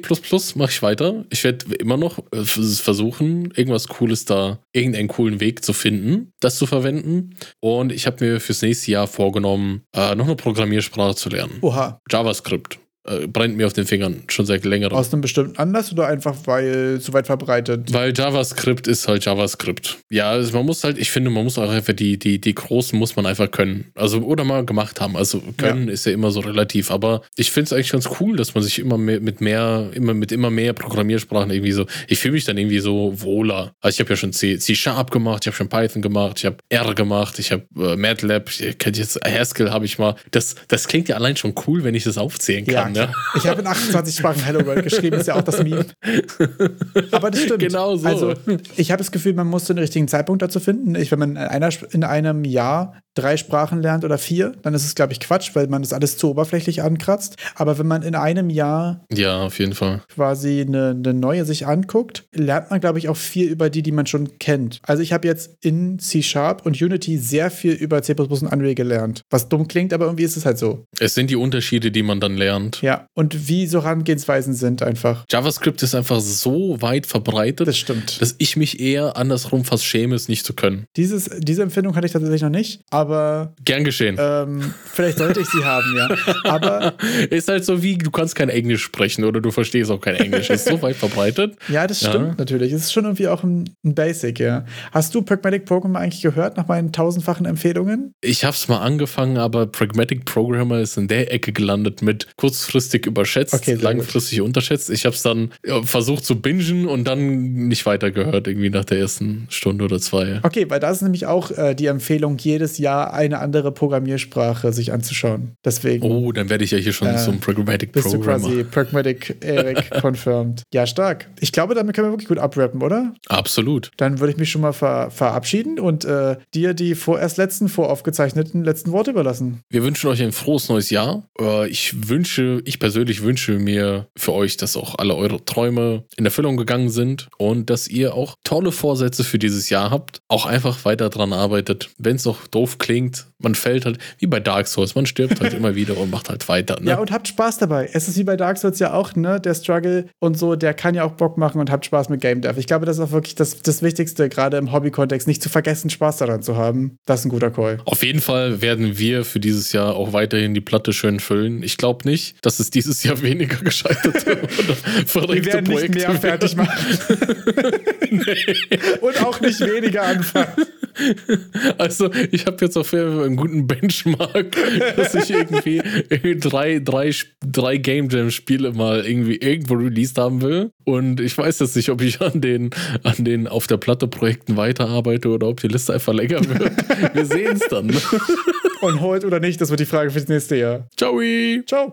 mache ich weiter. Ich werde immer noch äh, versuchen, irgendwas Cooles da, irgendeinen coolen Weg zu finden, das zu verwenden. Und ich habe mir fürs nächste Jahr vorgenommen, äh, noch eine Programmiersprache zu lernen. Oha. JavaScript äh, brennt mir auf den Fingern schon seit längerem. Aus einem bestimmten Anlass oder einfach weil zu weit verbreitet? Weil JavaScript ist halt JavaScript. Ja, also man muss halt, ich finde, man muss auch einfach die, die, die großen muss man einfach können. Also oder mal gemacht haben. Also können ja. ist ja immer so relativ. Aber ich finde es eigentlich ganz cool, dass man sich immer mehr mit mehr, immer mit immer mehr Programmiersprachen irgendwie so, ich fühle mich dann irgendwie so wohler. Also ich habe ja schon C, C Sharp gemacht, ich habe schon Python gemacht, ich habe R gemacht, ich habe äh, MATLAB, ich kennt jetzt Haskell habe ich mal. Das, das klingt ja allein schon cool, wenn ich das aufzählen kann. Ja, ja. Ich habe in 28 Sprachen Hello World geschrieben, ist ja auch das Meme. Aber das stimmt. Genau so. Also, ich habe das Gefühl, man muss den richtigen Zeitpunkt dazu finden. Ich, wenn man in, einer, in einem Jahr drei Sprachen lernt oder vier, dann ist es, glaube ich, Quatsch, weil man das alles zu oberflächlich ankratzt. Aber wenn man in einem Jahr ja, auf jeden Fall quasi eine, eine neue sich anguckt, lernt man, glaube ich, auch viel über die, die man schon kennt. Also ich habe jetzt in C Sharp und Unity sehr viel über C und Unreal gelernt. Was dumm klingt, aber irgendwie ist es halt so. Es sind die Unterschiede, die man dann lernt. Ja, und wie so Herangehensweisen sind einfach. JavaScript ist einfach so weit verbreitet, das stimmt. dass ich mich eher andersrum fast schäme, es nicht zu können. Dieses, diese Empfindung hatte ich tatsächlich noch nicht, aber. Gern geschehen. Ähm, vielleicht sollte ich sie haben, ja. Aber. ist halt so wie, du kannst kein Englisch sprechen oder du verstehst auch kein Englisch. ist so weit verbreitet. Ja, das stimmt ja. natürlich. Es ist schon irgendwie auch ein, ein, Basic, ja. Hast du Pragmatic Programmer eigentlich gehört nach meinen tausendfachen Empfehlungen? Ich habe es mal angefangen, aber Pragmatic Programmer ist in der Ecke gelandet mit kurzfristig überschätzt, okay, langfristig gut. unterschätzt. Ich habe es dann versucht zu bingen und dann nicht weitergehört, irgendwie nach der ersten Stunde oder zwei. Okay, weil da ist nämlich auch äh, die Empfehlung, jedes Jahr eine andere Programmiersprache sich anzuschauen. Deswegen. Oh, dann werde ich ja hier schon äh, zum Pragmatic bist Programmer. Bist du quasi Pragmatic Eric confirmed. Ja, stark. Ich glaube, damit können wir wirklich gut abrappen, oder? Absolut. Dann würde ich mich schon mal ver verabschieden und äh, dir die vorerst letzten voraufgezeichneten letzten Worte überlassen. Wir wünschen euch ein frohes neues Jahr. Äh, ich wünsche, ich persönlich wünsche mir für euch, dass auch alle eure Träume in Erfüllung gegangen sind und dass ihr auch tolle Vorsätze für dieses Jahr habt. Auch einfach weiter dran arbeitet. Wenn es noch doof klingt, man fällt halt wie bei Dark Souls, man stirbt halt immer wieder und macht halt weiter. Ne? Ja, und habt Spaß dabei. Es ist wie bei Dark Souls ja auch, ne? Der Struggle und so, der kann ja auch Bock machen und habt Spaß mit Game Dev. Ich glaube, das ist auch wirklich das, das Wichtigste, gerade im Hobby-Kontext, nicht zu vergessen, Spaß daran zu haben. Das ist ein guter Call. Auf jeden Fall werden wir für dieses Jahr auch weiterhin die Platte schön füllen. Ich glaube nicht, dass es dieses Jahr weniger gescheiterte oder verrückte Wir werden nicht Projekte mehr fertig machen. nee. Und auch nicht weniger anfangen. Also, ich habe jetzt auf jeden Fall einen guten Benchmark, dass ich irgendwie drei, drei, drei Game Jam-Spiele mal irgendwie irgendwo released haben will. Und ich weiß jetzt nicht, ob ich an den, an den auf der Platte Projekten weiterarbeite oder ob die Liste einfach länger wird. Wir sehen es dann. Und heute oder nicht, das wird die Frage fürs nächste Jahr. Ciao. Ciao.